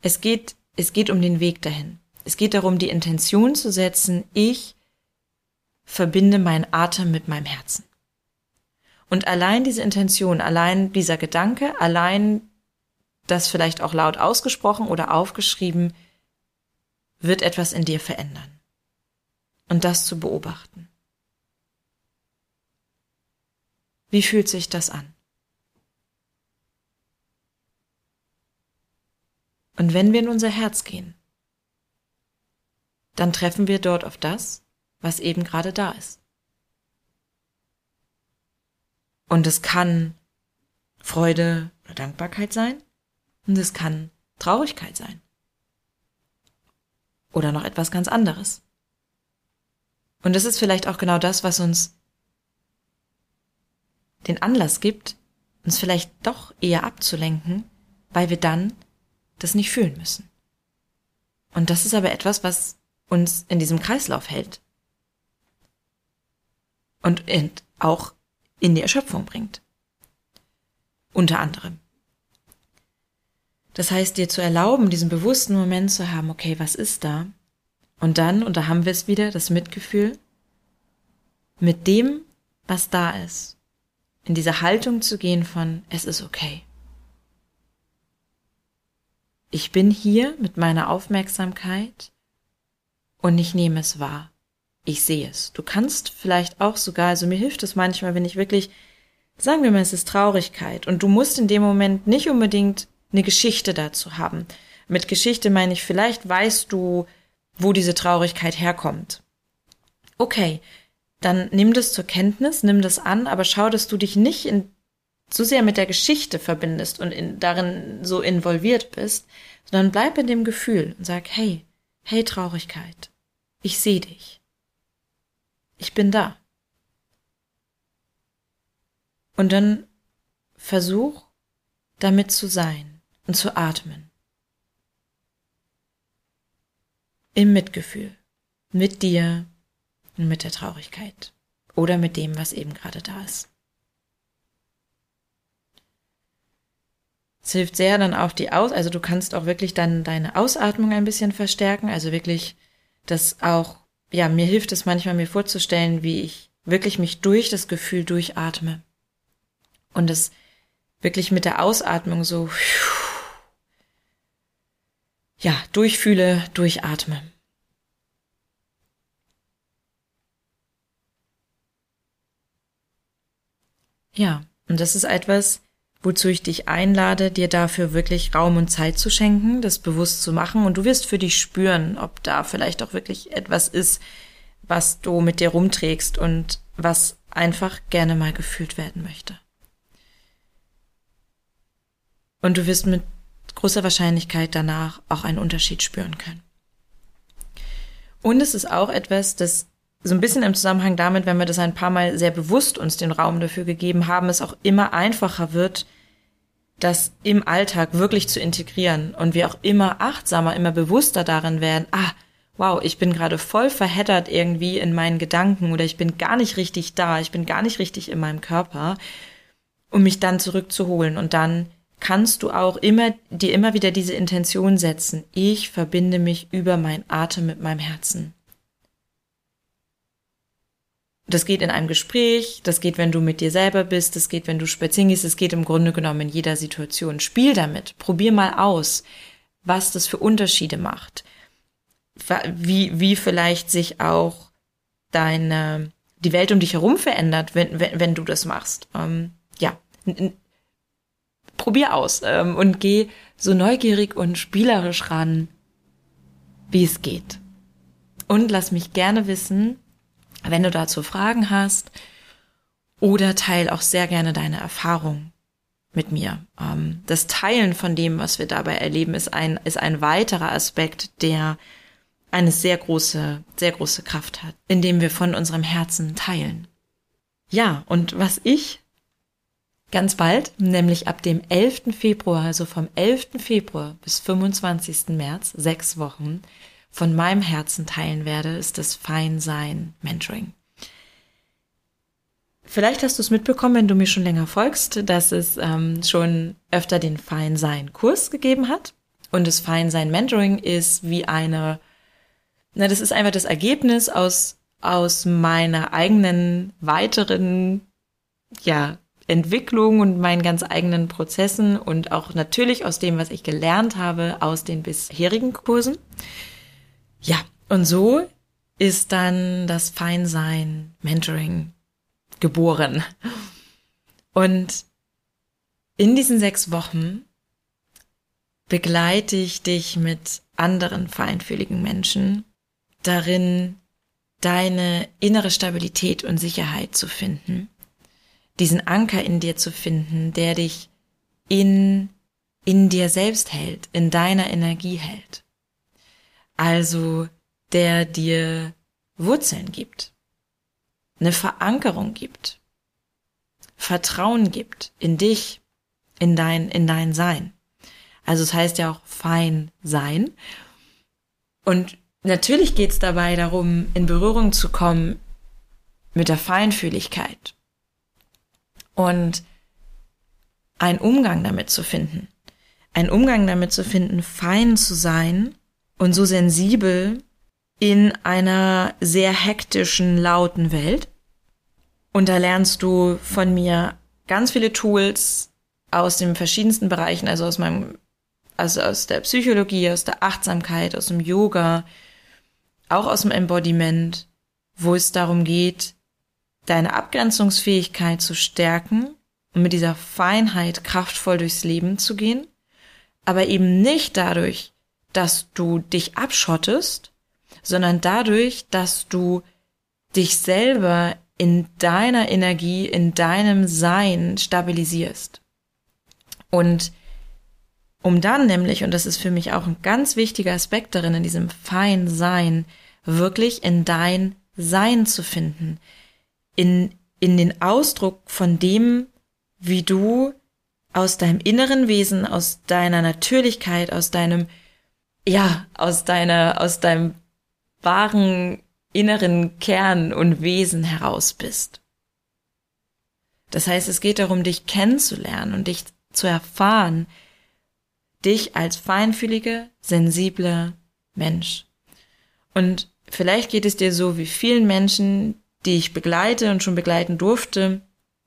Es geht es geht um den Weg dahin. Es geht darum, die Intention zu setzen, ich verbinde meinen Atem mit meinem Herzen. Und allein diese Intention, allein dieser Gedanke, allein das vielleicht auch laut ausgesprochen oder aufgeschrieben, wird etwas in dir verändern. Und das zu beobachten. Wie fühlt sich das an? Und wenn wir in unser Herz gehen, dann treffen wir dort auf das, was eben gerade da ist. Und es kann Freude oder Dankbarkeit sein und es kann Traurigkeit sein. Oder noch etwas ganz anderes. Und es ist vielleicht auch genau das, was uns den Anlass gibt, uns vielleicht doch eher abzulenken, weil wir dann das nicht fühlen müssen. Und das ist aber etwas, was uns in diesem Kreislauf hält. Und auch in die Erschöpfung bringt. Unter anderem. Das heißt, dir zu erlauben, diesen bewussten Moment zu haben, okay, was ist da? Und dann, und da haben wir es wieder, das Mitgefühl, mit dem, was da ist, in diese Haltung zu gehen von, es ist okay. Ich bin hier mit meiner Aufmerksamkeit und ich nehme es wahr. Ich sehe es. Du kannst vielleicht auch sogar, also mir hilft es manchmal, wenn ich wirklich, sagen wir mal, es ist Traurigkeit und du musst in dem Moment nicht unbedingt eine Geschichte dazu haben. Mit Geschichte meine ich, vielleicht weißt du, wo diese Traurigkeit herkommt. Okay, dann nimm das zur Kenntnis, nimm das an, aber schau, dass du dich nicht in zu sehr mit der Geschichte verbindest und in, darin so involviert bist, sondern bleib in dem Gefühl und sag, hey, hey Traurigkeit, ich sehe dich. Ich bin da. Und dann versuch, damit zu sein und zu atmen. Im Mitgefühl. Mit dir und mit der Traurigkeit. Oder mit dem, was eben gerade da ist. Es hilft sehr dann auch die Aus, also du kannst auch wirklich dann deine Ausatmung ein bisschen verstärken, also wirklich das auch, ja, mir hilft es manchmal mir vorzustellen, wie ich wirklich mich durch das Gefühl durchatme. Und es wirklich mit der Ausatmung so, ja, durchfühle, durchatme. Ja, und das ist etwas, wozu ich dich einlade, dir dafür wirklich Raum und Zeit zu schenken, das bewusst zu machen und du wirst für dich spüren, ob da vielleicht auch wirklich etwas ist, was du mit dir rumträgst und was einfach gerne mal gefühlt werden möchte. Und du wirst mit großer Wahrscheinlichkeit danach auch einen Unterschied spüren können. Und es ist auch etwas, das so ein bisschen im Zusammenhang damit, wenn wir das ein paar Mal sehr bewusst uns den Raum dafür gegeben haben, es auch immer einfacher wird, das im Alltag wirklich zu integrieren und wir auch immer achtsamer, immer bewusster darin werden, ah, wow, ich bin gerade voll verheddert irgendwie in meinen Gedanken oder ich bin gar nicht richtig da, ich bin gar nicht richtig in meinem Körper, um mich dann zurückzuholen und dann kannst du auch immer dir immer wieder diese Intention setzen. Ich verbinde mich über mein Atem mit meinem Herzen. Das geht in einem Gespräch, das geht, wenn du mit dir selber bist, das geht, wenn du spazieren gehst, das geht im Grunde genommen in jeder Situation. Spiel damit, probier mal aus, was das für Unterschiede macht. Wie, wie vielleicht sich auch deine, die Welt um dich herum verändert, wenn, wenn, wenn du das machst. Ähm, ja, probier aus ähm, und geh so neugierig und spielerisch ran, wie es geht. Und lass mich gerne wissen, wenn du dazu Fragen hast oder teil auch sehr gerne deine Erfahrung mit mir. Ähm, das Teilen von dem, was wir dabei erleben, ist ein, ist ein weiterer Aspekt, der eine sehr große, sehr große Kraft hat, indem wir von unserem Herzen teilen. Ja, und was ich ganz bald, nämlich ab dem 11. Februar, also vom 11. Februar bis 25. März, sechs Wochen, von meinem Herzen teilen werde, ist das Feinsein Mentoring. Vielleicht hast du es mitbekommen, wenn du mir schon länger folgst, dass es ähm, schon öfter den Feinsein-Kurs gegeben hat. Und das Feinsein-Mentoring ist wie eine, na, das ist einfach das Ergebnis aus, aus meiner eigenen weiteren, ja, Entwicklung und meinen ganz eigenen Prozessen und auch natürlich aus dem, was ich gelernt habe aus den bisherigen Kursen. Ja, und so ist dann das Feinsein Mentoring geboren. Und in diesen sechs Wochen begleite ich dich mit anderen feinfühligen Menschen darin, deine innere Stabilität und Sicherheit zu finden diesen Anker in dir zu finden, der dich in, in dir selbst hält, in deiner Energie hält. Also, der dir Wurzeln gibt, eine Verankerung gibt, Vertrauen gibt in dich, in dein, in dein Sein. Also es heißt ja auch fein sein. Und natürlich geht es dabei darum, in Berührung zu kommen mit der Feinfühligkeit, und einen Umgang damit zu finden. Einen Umgang damit zu finden, fein zu sein und so sensibel in einer sehr hektischen, lauten Welt. Und da lernst du von mir ganz viele Tools aus den verschiedensten Bereichen, also aus meinem, also aus der Psychologie, aus der Achtsamkeit, aus dem Yoga, auch aus dem Embodiment, wo es darum geht, deine Abgrenzungsfähigkeit zu stärken und mit dieser Feinheit kraftvoll durchs Leben zu gehen, aber eben nicht dadurch, dass du dich abschottest, sondern dadurch, dass du dich selber in deiner Energie, in deinem Sein stabilisierst. Und um dann nämlich, und das ist für mich auch ein ganz wichtiger Aspekt darin, in diesem Feinsein, wirklich in dein Sein zu finden, in, in den Ausdruck von dem, wie du aus deinem inneren Wesen, aus deiner Natürlichkeit, aus deinem, ja, aus deiner, aus deinem wahren inneren Kern und Wesen heraus bist. Das heißt, es geht darum, dich kennenzulernen und dich zu erfahren, dich als feinfühlige, sensible Mensch. Und vielleicht geht es dir so wie vielen Menschen, die ich begleite und schon begleiten durfte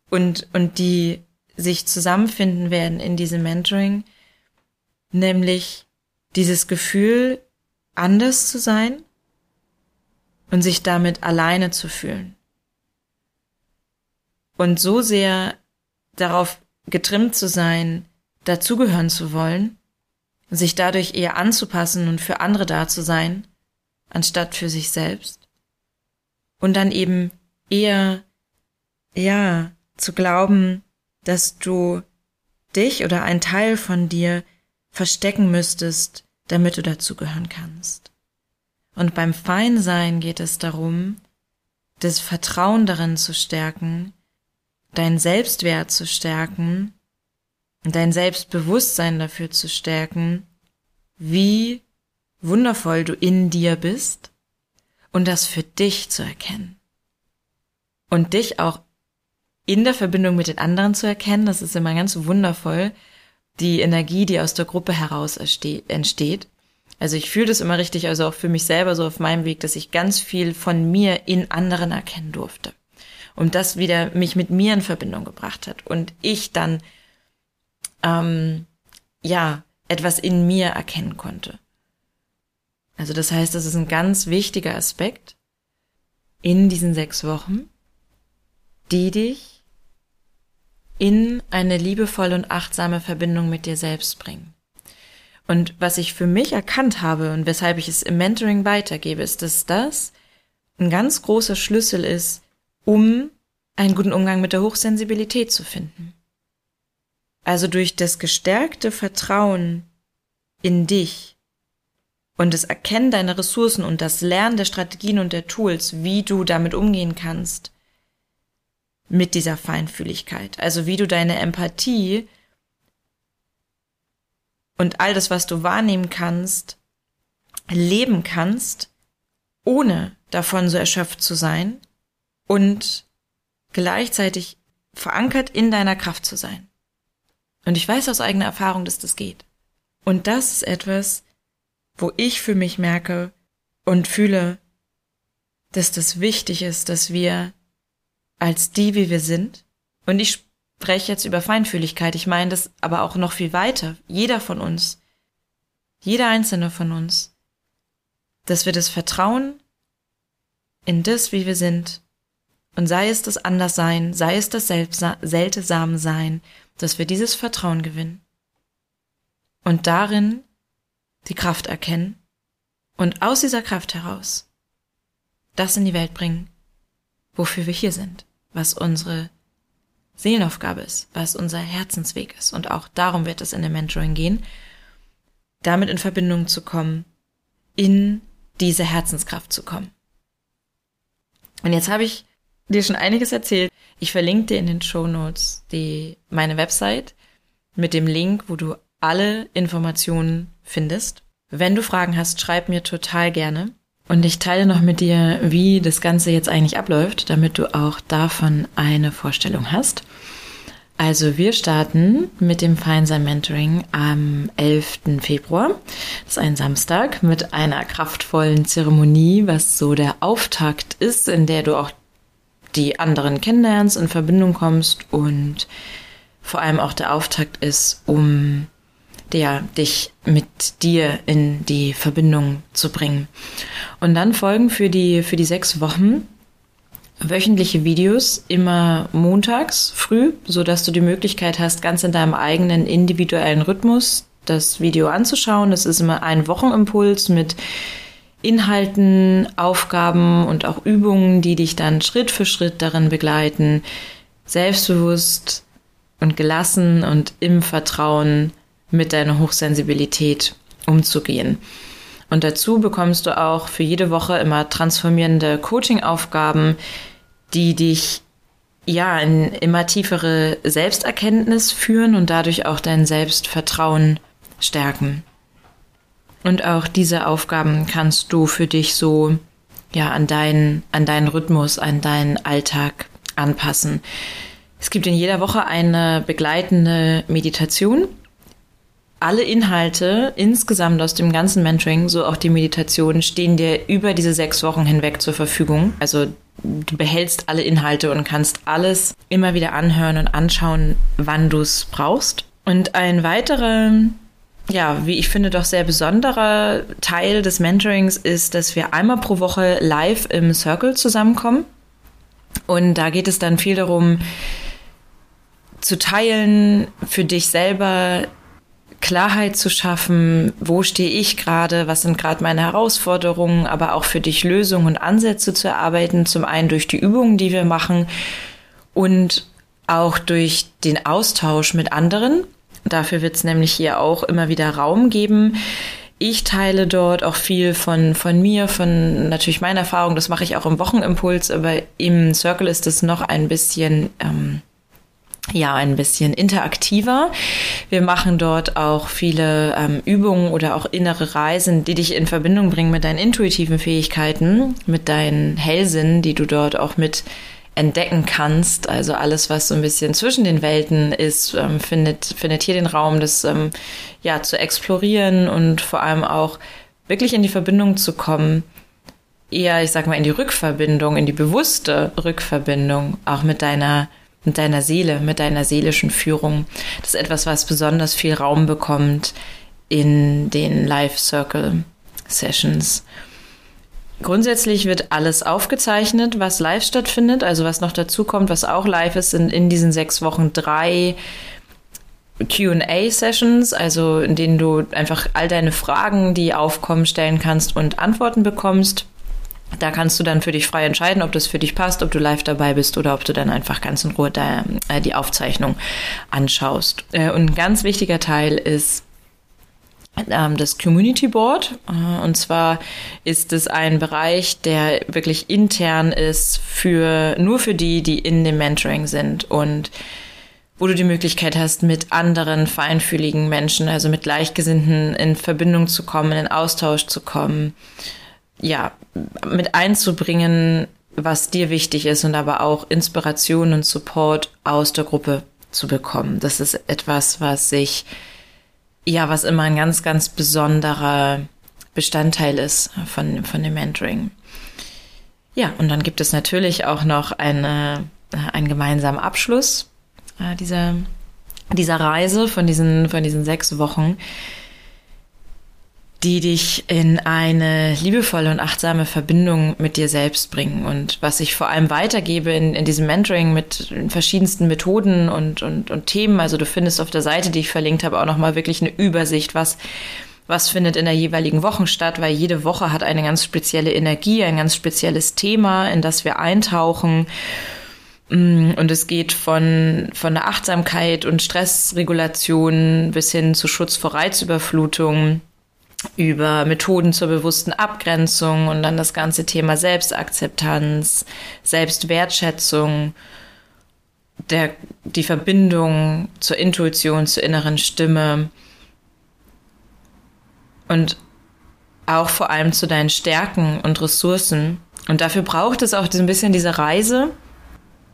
und, und die sich zusammenfinden werden in diesem Mentoring, nämlich dieses Gefühl, anders zu sein und sich damit alleine zu fühlen. Und so sehr darauf getrimmt zu sein, dazugehören zu wollen, sich dadurch eher anzupassen und für andere da zu sein, anstatt für sich selbst und dann eben eher, ja, zu glauben, dass du dich oder ein Teil von dir verstecken müsstest, damit du dazugehören kannst. Und beim Feinsein geht es darum, das Vertrauen darin zu stärken, dein Selbstwert zu stärken und dein Selbstbewusstsein dafür zu stärken, wie wundervoll du in dir bist und das für dich zu erkennen. Und dich auch in der Verbindung mit den anderen zu erkennen, das ist immer ganz wundervoll, die Energie, die aus der Gruppe heraus entsteht. Also ich fühle das immer richtig, also auch für mich selber so auf meinem Weg, dass ich ganz viel von mir in anderen erkennen durfte. Und das wieder mich mit mir in Verbindung gebracht hat. Und ich dann, ähm, ja, etwas in mir erkennen konnte. Also das heißt, das ist ein ganz wichtiger Aspekt in diesen sechs Wochen, die dich in eine liebevolle und achtsame Verbindung mit dir selbst bringen. Und was ich für mich erkannt habe und weshalb ich es im Mentoring weitergebe, ist, dass das ein ganz großer Schlüssel ist, um einen guten Umgang mit der Hochsensibilität zu finden. Also durch das gestärkte Vertrauen in dich und das Erkennen deiner Ressourcen und das Lernen der Strategien und der Tools, wie du damit umgehen kannst, mit dieser Feinfühligkeit. Also wie du deine Empathie und all das, was du wahrnehmen kannst, leben kannst, ohne davon so erschöpft zu sein und gleichzeitig verankert in deiner Kraft zu sein. Und ich weiß aus eigener Erfahrung, dass das geht. Und das ist etwas, wo ich für mich merke und fühle, dass das wichtig ist, dass wir als die, wie wir sind, und ich spreche jetzt über Feinfühligkeit, ich meine das aber auch noch viel weiter, jeder von uns, jeder einzelne von uns, dass wir das Vertrauen in das, wie wir sind, und sei es das Anderssein, sei es das Seltsamsein, dass wir dieses Vertrauen gewinnen und darin die Kraft erkennen und aus dieser Kraft heraus das in die Welt bringen, wofür wir hier sind, was unsere Seelenaufgabe ist, was unser Herzensweg ist. Und auch darum wird es in dem Mentoring gehen, damit in Verbindung zu kommen, in diese Herzenskraft zu kommen. Und jetzt habe ich dir schon einiges erzählt. Ich verlinke dir in den Show Notes die, meine Website mit dem Link, wo du alle Informationen findest. Wenn du Fragen hast, schreib mir total gerne. Und ich teile noch mit dir, wie das Ganze jetzt eigentlich abläuft, damit du auch davon eine Vorstellung hast. Also wir starten mit dem Feinsein Mentoring am 11. Februar. Das ist ein Samstag mit einer kraftvollen Zeremonie, was so der Auftakt ist, in der du auch die anderen kennenlernst, in Verbindung kommst und vor allem auch der Auftakt ist, um ja, dich mit dir in die Verbindung zu bringen. Und dann folgen für die, für die sechs Wochen wöchentliche Videos immer montags früh, so dass du die Möglichkeit hast, ganz in deinem eigenen individuellen Rhythmus das Video anzuschauen. Das ist immer ein Wochenimpuls mit Inhalten, Aufgaben und auch Übungen, die dich dann Schritt für Schritt darin begleiten, selbstbewusst und gelassen und im Vertrauen mit deiner Hochsensibilität umzugehen. Und dazu bekommst du auch für jede Woche immer transformierende Coaching-Aufgaben, die dich ja in immer tiefere Selbsterkenntnis führen und dadurch auch dein Selbstvertrauen stärken. Und auch diese Aufgaben kannst du für dich so ja an deinen an deinen Rhythmus, an deinen Alltag anpassen. Es gibt in jeder Woche eine begleitende Meditation, alle Inhalte insgesamt aus dem ganzen Mentoring, so auch die Meditation, stehen dir über diese sechs Wochen hinweg zur Verfügung. Also du behältst alle Inhalte und kannst alles immer wieder anhören und anschauen, wann du es brauchst. Und ein weiterer, ja, wie ich finde, doch sehr besonderer Teil des Mentorings ist, dass wir einmal pro Woche live im Circle zusammenkommen. Und da geht es dann viel darum, zu teilen, für dich selber Klarheit zu schaffen, wo stehe ich gerade, was sind gerade meine Herausforderungen, aber auch für dich Lösungen und Ansätze zu erarbeiten, zum einen durch die Übungen, die wir machen und auch durch den Austausch mit anderen. Dafür wird es nämlich hier auch immer wieder Raum geben. Ich teile dort auch viel von, von mir, von natürlich meiner Erfahrung. Das mache ich auch im Wochenimpuls, aber im Circle ist es noch ein bisschen ähm, ja ein bisschen interaktiver. Wir machen dort auch viele ähm, Übungen oder auch innere Reisen, die dich in Verbindung bringen mit deinen intuitiven Fähigkeiten, mit deinen Hellsinn, die du dort auch mit entdecken kannst. Also alles, was so ein bisschen zwischen den Welten ist, ähm, findet, findet hier den Raum, das ähm, ja zu explorieren und vor allem auch wirklich in die Verbindung zu kommen. Eher, ich sag mal, in die Rückverbindung, in die bewusste Rückverbindung, auch mit deiner mit deiner Seele, mit deiner seelischen Führung. Das ist etwas, was besonders viel Raum bekommt in den Live Circle Sessions. Grundsätzlich wird alles aufgezeichnet, was live stattfindet. Also was noch dazu kommt, was auch live ist, sind in diesen sechs Wochen drei QA-Sessions, also in denen du einfach all deine Fragen, die aufkommen, stellen kannst und Antworten bekommst. Da kannst du dann für dich frei entscheiden, ob das für dich passt, ob du live dabei bist oder ob du dann einfach ganz in Ruhe da, äh, die Aufzeichnung anschaust. Äh, und ein ganz wichtiger Teil ist ähm, das Community Board. Äh, und zwar ist es ein Bereich, der wirklich intern ist für nur für die, die in dem Mentoring sind und wo du die Möglichkeit hast, mit anderen feinfühligen Menschen, also mit Gleichgesinnten in Verbindung zu kommen, in Austausch zu kommen ja, mit einzubringen, was dir wichtig ist und aber auch Inspiration und Support aus der Gruppe zu bekommen. Das ist etwas, was sich, ja, was immer ein ganz, ganz besonderer Bestandteil ist von, von dem Mentoring. Ja, und dann gibt es natürlich auch noch eine, einen gemeinsamen Abschluss äh, dieser, dieser Reise von diesen, von diesen sechs Wochen, die dich in eine liebevolle und achtsame Verbindung mit dir selbst bringen. Und was ich vor allem weitergebe in, in diesem Mentoring mit verschiedensten Methoden und, und, und Themen, also du findest auf der Seite, die ich verlinkt habe, auch nochmal wirklich eine Übersicht, was was findet in der jeweiligen Woche statt, weil jede Woche hat eine ganz spezielle Energie, ein ganz spezielles Thema, in das wir eintauchen. Mm, und es geht von, von der Achtsamkeit und Stressregulation bis hin zu Schutz vor Reizüberflutung über Methoden zur bewussten Abgrenzung und dann das ganze Thema Selbstakzeptanz, Selbstwertschätzung, der, die Verbindung zur Intuition, zur inneren Stimme und auch vor allem zu deinen Stärken und Ressourcen. Und dafür braucht es auch ein bisschen diese Reise,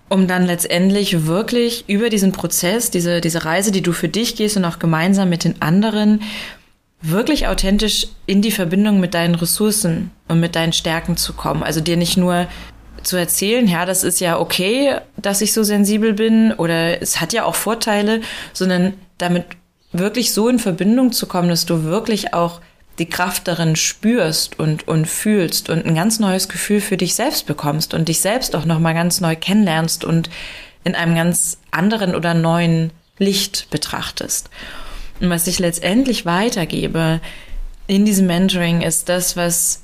um dann letztendlich wirklich über diesen Prozess, diese, diese Reise, die du für dich gehst und auch gemeinsam mit den anderen, wirklich authentisch in die Verbindung mit deinen Ressourcen und mit deinen Stärken zu kommen. Also dir nicht nur zu erzählen, ja, das ist ja okay, dass ich so sensibel bin oder es hat ja auch Vorteile, sondern damit wirklich so in Verbindung zu kommen, dass du wirklich auch die Kraft darin spürst und, und fühlst und ein ganz neues Gefühl für dich selbst bekommst und dich selbst auch nochmal ganz neu kennenlernst und in einem ganz anderen oder neuen Licht betrachtest. Und was ich letztendlich weitergebe in diesem Mentoring ist das, was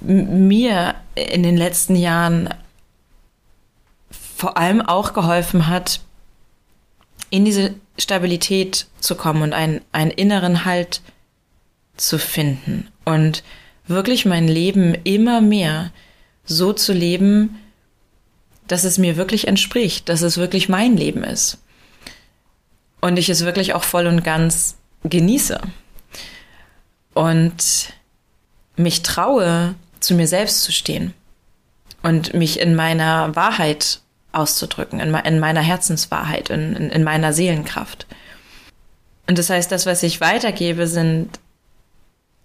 mir in den letzten Jahren vor allem auch geholfen hat, in diese Stabilität zu kommen und einen, einen inneren Halt zu finden und wirklich mein Leben immer mehr so zu leben, dass es mir wirklich entspricht, dass es wirklich mein Leben ist und ich es wirklich auch voll und ganz genieße und mich traue, zu mir selbst zu stehen und mich in meiner Wahrheit auszudrücken, in, in meiner Herzenswahrheit, in, in, in meiner Seelenkraft. Und das heißt, das, was ich weitergebe, sind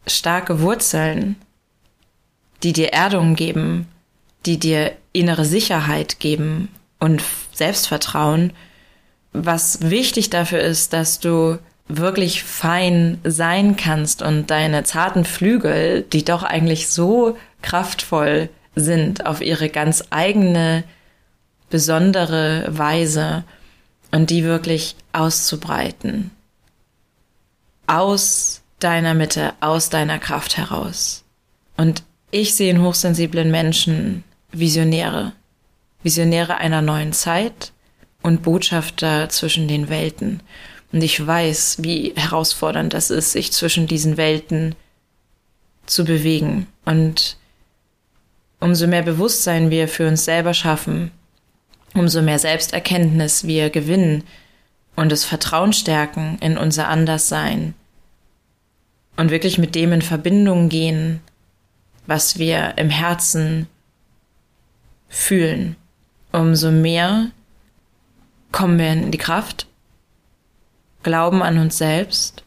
starke Wurzeln, die dir Erdung geben, die dir innere Sicherheit geben und Selbstvertrauen was wichtig dafür ist, dass du wirklich fein sein kannst und deine zarten Flügel, die doch eigentlich so kraftvoll sind auf ihre ganz eigene, besondere Weise und die wirklich auszubreiten. Aus deiner Mitte, aus deiner Kraft heraus. Und ich sehe in hochsensiblen Menschen Visionäre, Visionäre einer neuen Zeit, und Botschafter zwischen den Welten. Und ich weiß, wie herausfordernd das ist, sich zwischen diesen Welten zu bewegen. Und umso mehr Bewusstsein wir für uns selber schaffen, umso mehr Selbsterkenntnis wir gewinnen und das Vertrauen stärken in unser Anderssein und wirklich mit dem in Verbindung gehen, was wir im Herzen fühlen, umso mehr kommen wir in die Kraft, glauben an uns selbst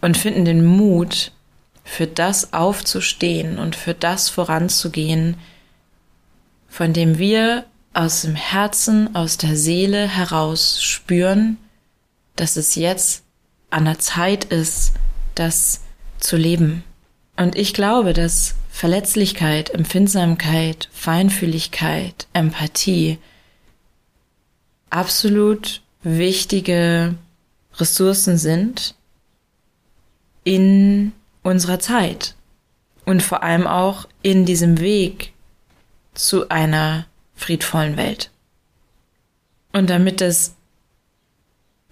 und finden den Mut, für das aufzustehen und für das voranzugehen, von dem wir aus dem Herzen, aus der Seele heraus spüren, dass es jetzt an der Zeit ist, das zu leben. Und ich glaube, dass Verletzlichkeit, Empfindsamkeit, Feinfühligkeit, Empathie absolut wichtige Ressourcen sind in unserer Zeit und vor allem auch in diesem Weg zu einer friedvollen Welt. Und damit das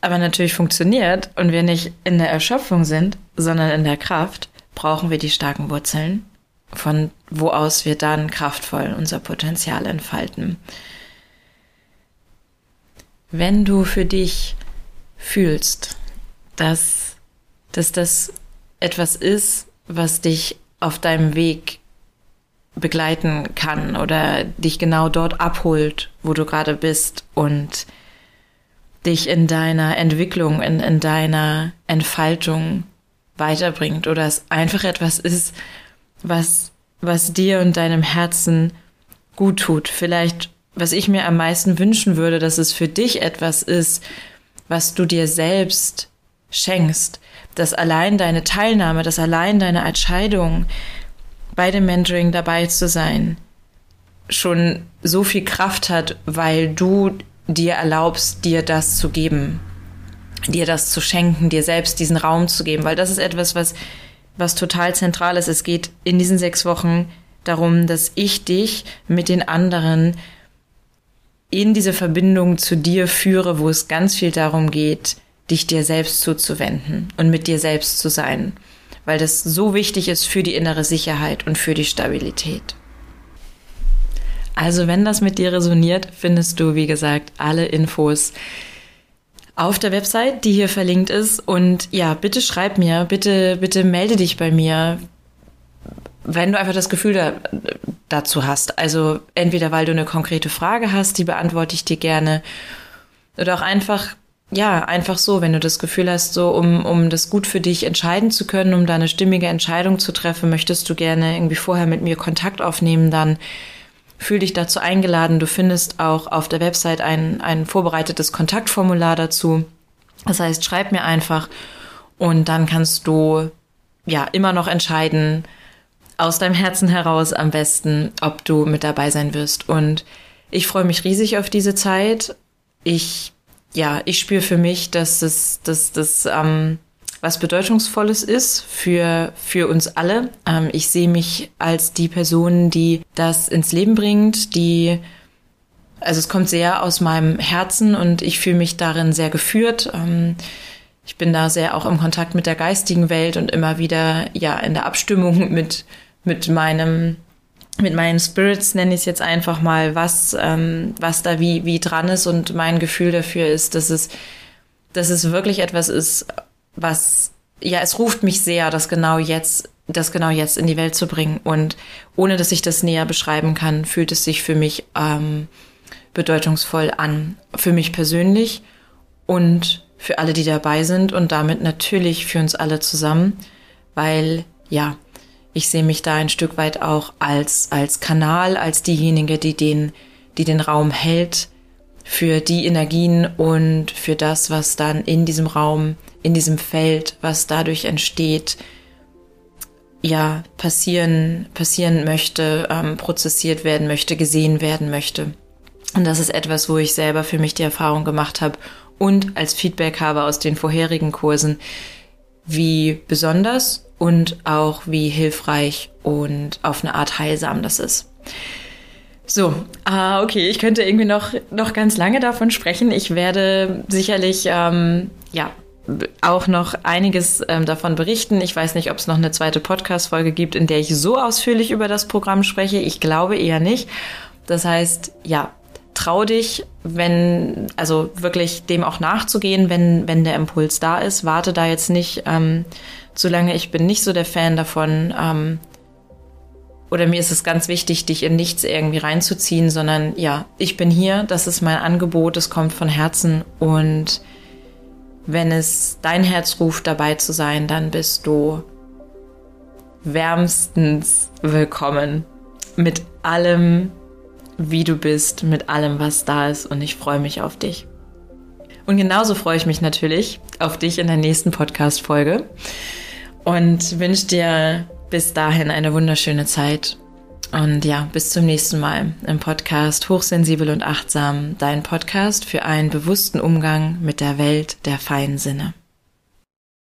aber natürlich funktioniert und wir nicht in der Erschöpfung sind, sondern in der Kraft, brauchen wir die starken Wurzeln, von wo aus wir dann kraftvoll unser Potenzial entfalten. Wenn du für dich fühlst, dass, dass das etwas ist, was dich auf deinem Weg begleiten kann oder dich genau dort abholt, wo du gerade bist und dich in deiner Entwicklung, in, in deiner Entfaltung weiterbringt oder es einfach etwas ist, was, was dir und deinem Herzen gut tut. Vielleicht, was ich mir am meisten wünschen würde, dass es für dich etwas ist, was du dir selbst schenkst, dass allein deine Teilnahme, dass allein deine Entscheidung, bei dem Mentoring dabei zu sein, schon so viel Kraft hat, weil du dir erlaubst, dir das zu geben, dir das zu schenken, dir selbst diesen Raum zu geben, weil das ist etwas, was, was total zentral ist. Es geht in diesen sechs Wochen darum, dass ich dich mit den anderen in diese Verbindung zu dir führe, wo es ganz viel darum geht, dich dir selbst zuzuwenden und mit dir selbst zu sein, weil das so wichtig ist für die innere Sicherheit und für die Stabilität. Also wenn das mit dir resoniert, findest du, wie gesagt, alle Infos auf der Website, die hier verlinkt ist. Und ja, bitte schreib mir, bitte, bitte melde dich bei mir, wenn du einfach das Gefühl da, dazu hast. Also entweder weil du eine konkrete Frage hast, die beantworte ich dir gerne. Oder auch einfach, ja, einfach so, wenn du das Gefühl hast, so um, um das gut für dich entscheiden zu können, um da eine stimmige Entscheidung zu treffen, möchtest du gerne irgendwie vorher mit mir Kontakt aufnehmen, dann fühl dich dazu eingeladen. Du findest auch auf der Website ein, ein vorbereitetes Kontaktformular dazu. Das heißt, schreib mir einfach und dann kannst du ja immer noch entscheiden, aus deinem Herzen heraus am besten, ob du mit dabei sein wirst. Und ich freue mich riesig auf diese Zeit. Ich, ja, ich spüre für mich, dass das, dass das ähm, was Bedeutungsvolles ist für, für uns alle. Ähm, ich sehe mich als die Person, die das ins Leben bringt, die, also es kommt sehr aus meinem Herzen und ich fühle mich darin sehr geführt. Ähm, ich bin da sehr auch im Kontakt mit der geistigen Welt und immer wieder, ja, in der Abstimmung mit, mit meinem, mit meinen Spirits nenne ich es jetzt einfach mal, was, ähm, was da wie, wie dran ist und mein Gefühl dafür ist, dass es, dass es wirklich etwas ist, was, ja, es ruft mich sehr, das genau jetzt, das genau jetzt in die Welt zu bringen. Und ohne dass ich das näher beschreiben kann, fühlt es sich für mich ähm, bedeutungsvoll an. Für mich persönlich und für alle, die dabei sind und damit natürlich für uns alle zusammen, weil ja, ich sehe mich da ein Stück weit auch als, als Kanal, als diejenige, die den, die den Raum hält für die Energien und für das, was dann in diesem Raum in diesem Feld, was dadurch entsteht, ja, passieren, passieren möchte, ähm, prozessiert werden möchte, gesehen werden möchte. Und das ist etwas, wo ich selber für mich die Erfahrung gemacht habe und als Feedback habe aus den vorherigen Kursen, wie besonders und auch wie hilfreich und auf eine Art heilsam das ist. So, ah, okay, ich könnte irgendwie noch, noch ganz lange davon sprechen. Ich werde sicherlich, ähm, ja, auch noch einiges ähm, davon berichten. Ich weiß nicht, ob es noch eine zweite Podcast-Folge gibt, in der ich so ausführlich über das Programm spreche. Ich glaube eher nicht. Das heißt, ja, trau dich, wenn, also wirklich dem auch nachzugehen, wenn, wenn der Impuls da ist. Warte da jetzt nicht ähm, zu lange. Ich bin nicht so der Fan davon, ähm, oder mir ist es ganz wichtig, dich in nichts irgendwie reinzuziehen, sondern ja, ich bin hier, das ist mein Angebot, es kommt von Herzen und wenn es dein Herz ruft, dabei zu sein, dann bist du wärmstens willkommen mit allem, wie du bist, mit allem, was da ist und ich freue mich auf dich. Und genauso freue ich mich natürlich auf dich in der nächsten Podcast-Folge und wünsche dir bis dahin eine wunderschöne Zeit. Und ja, bis zum nächsten Mal im Podcast Hochsensibel und Achtsam, dein Podcast für einen bewussten Umgang mit der Welt der feinen Sinne.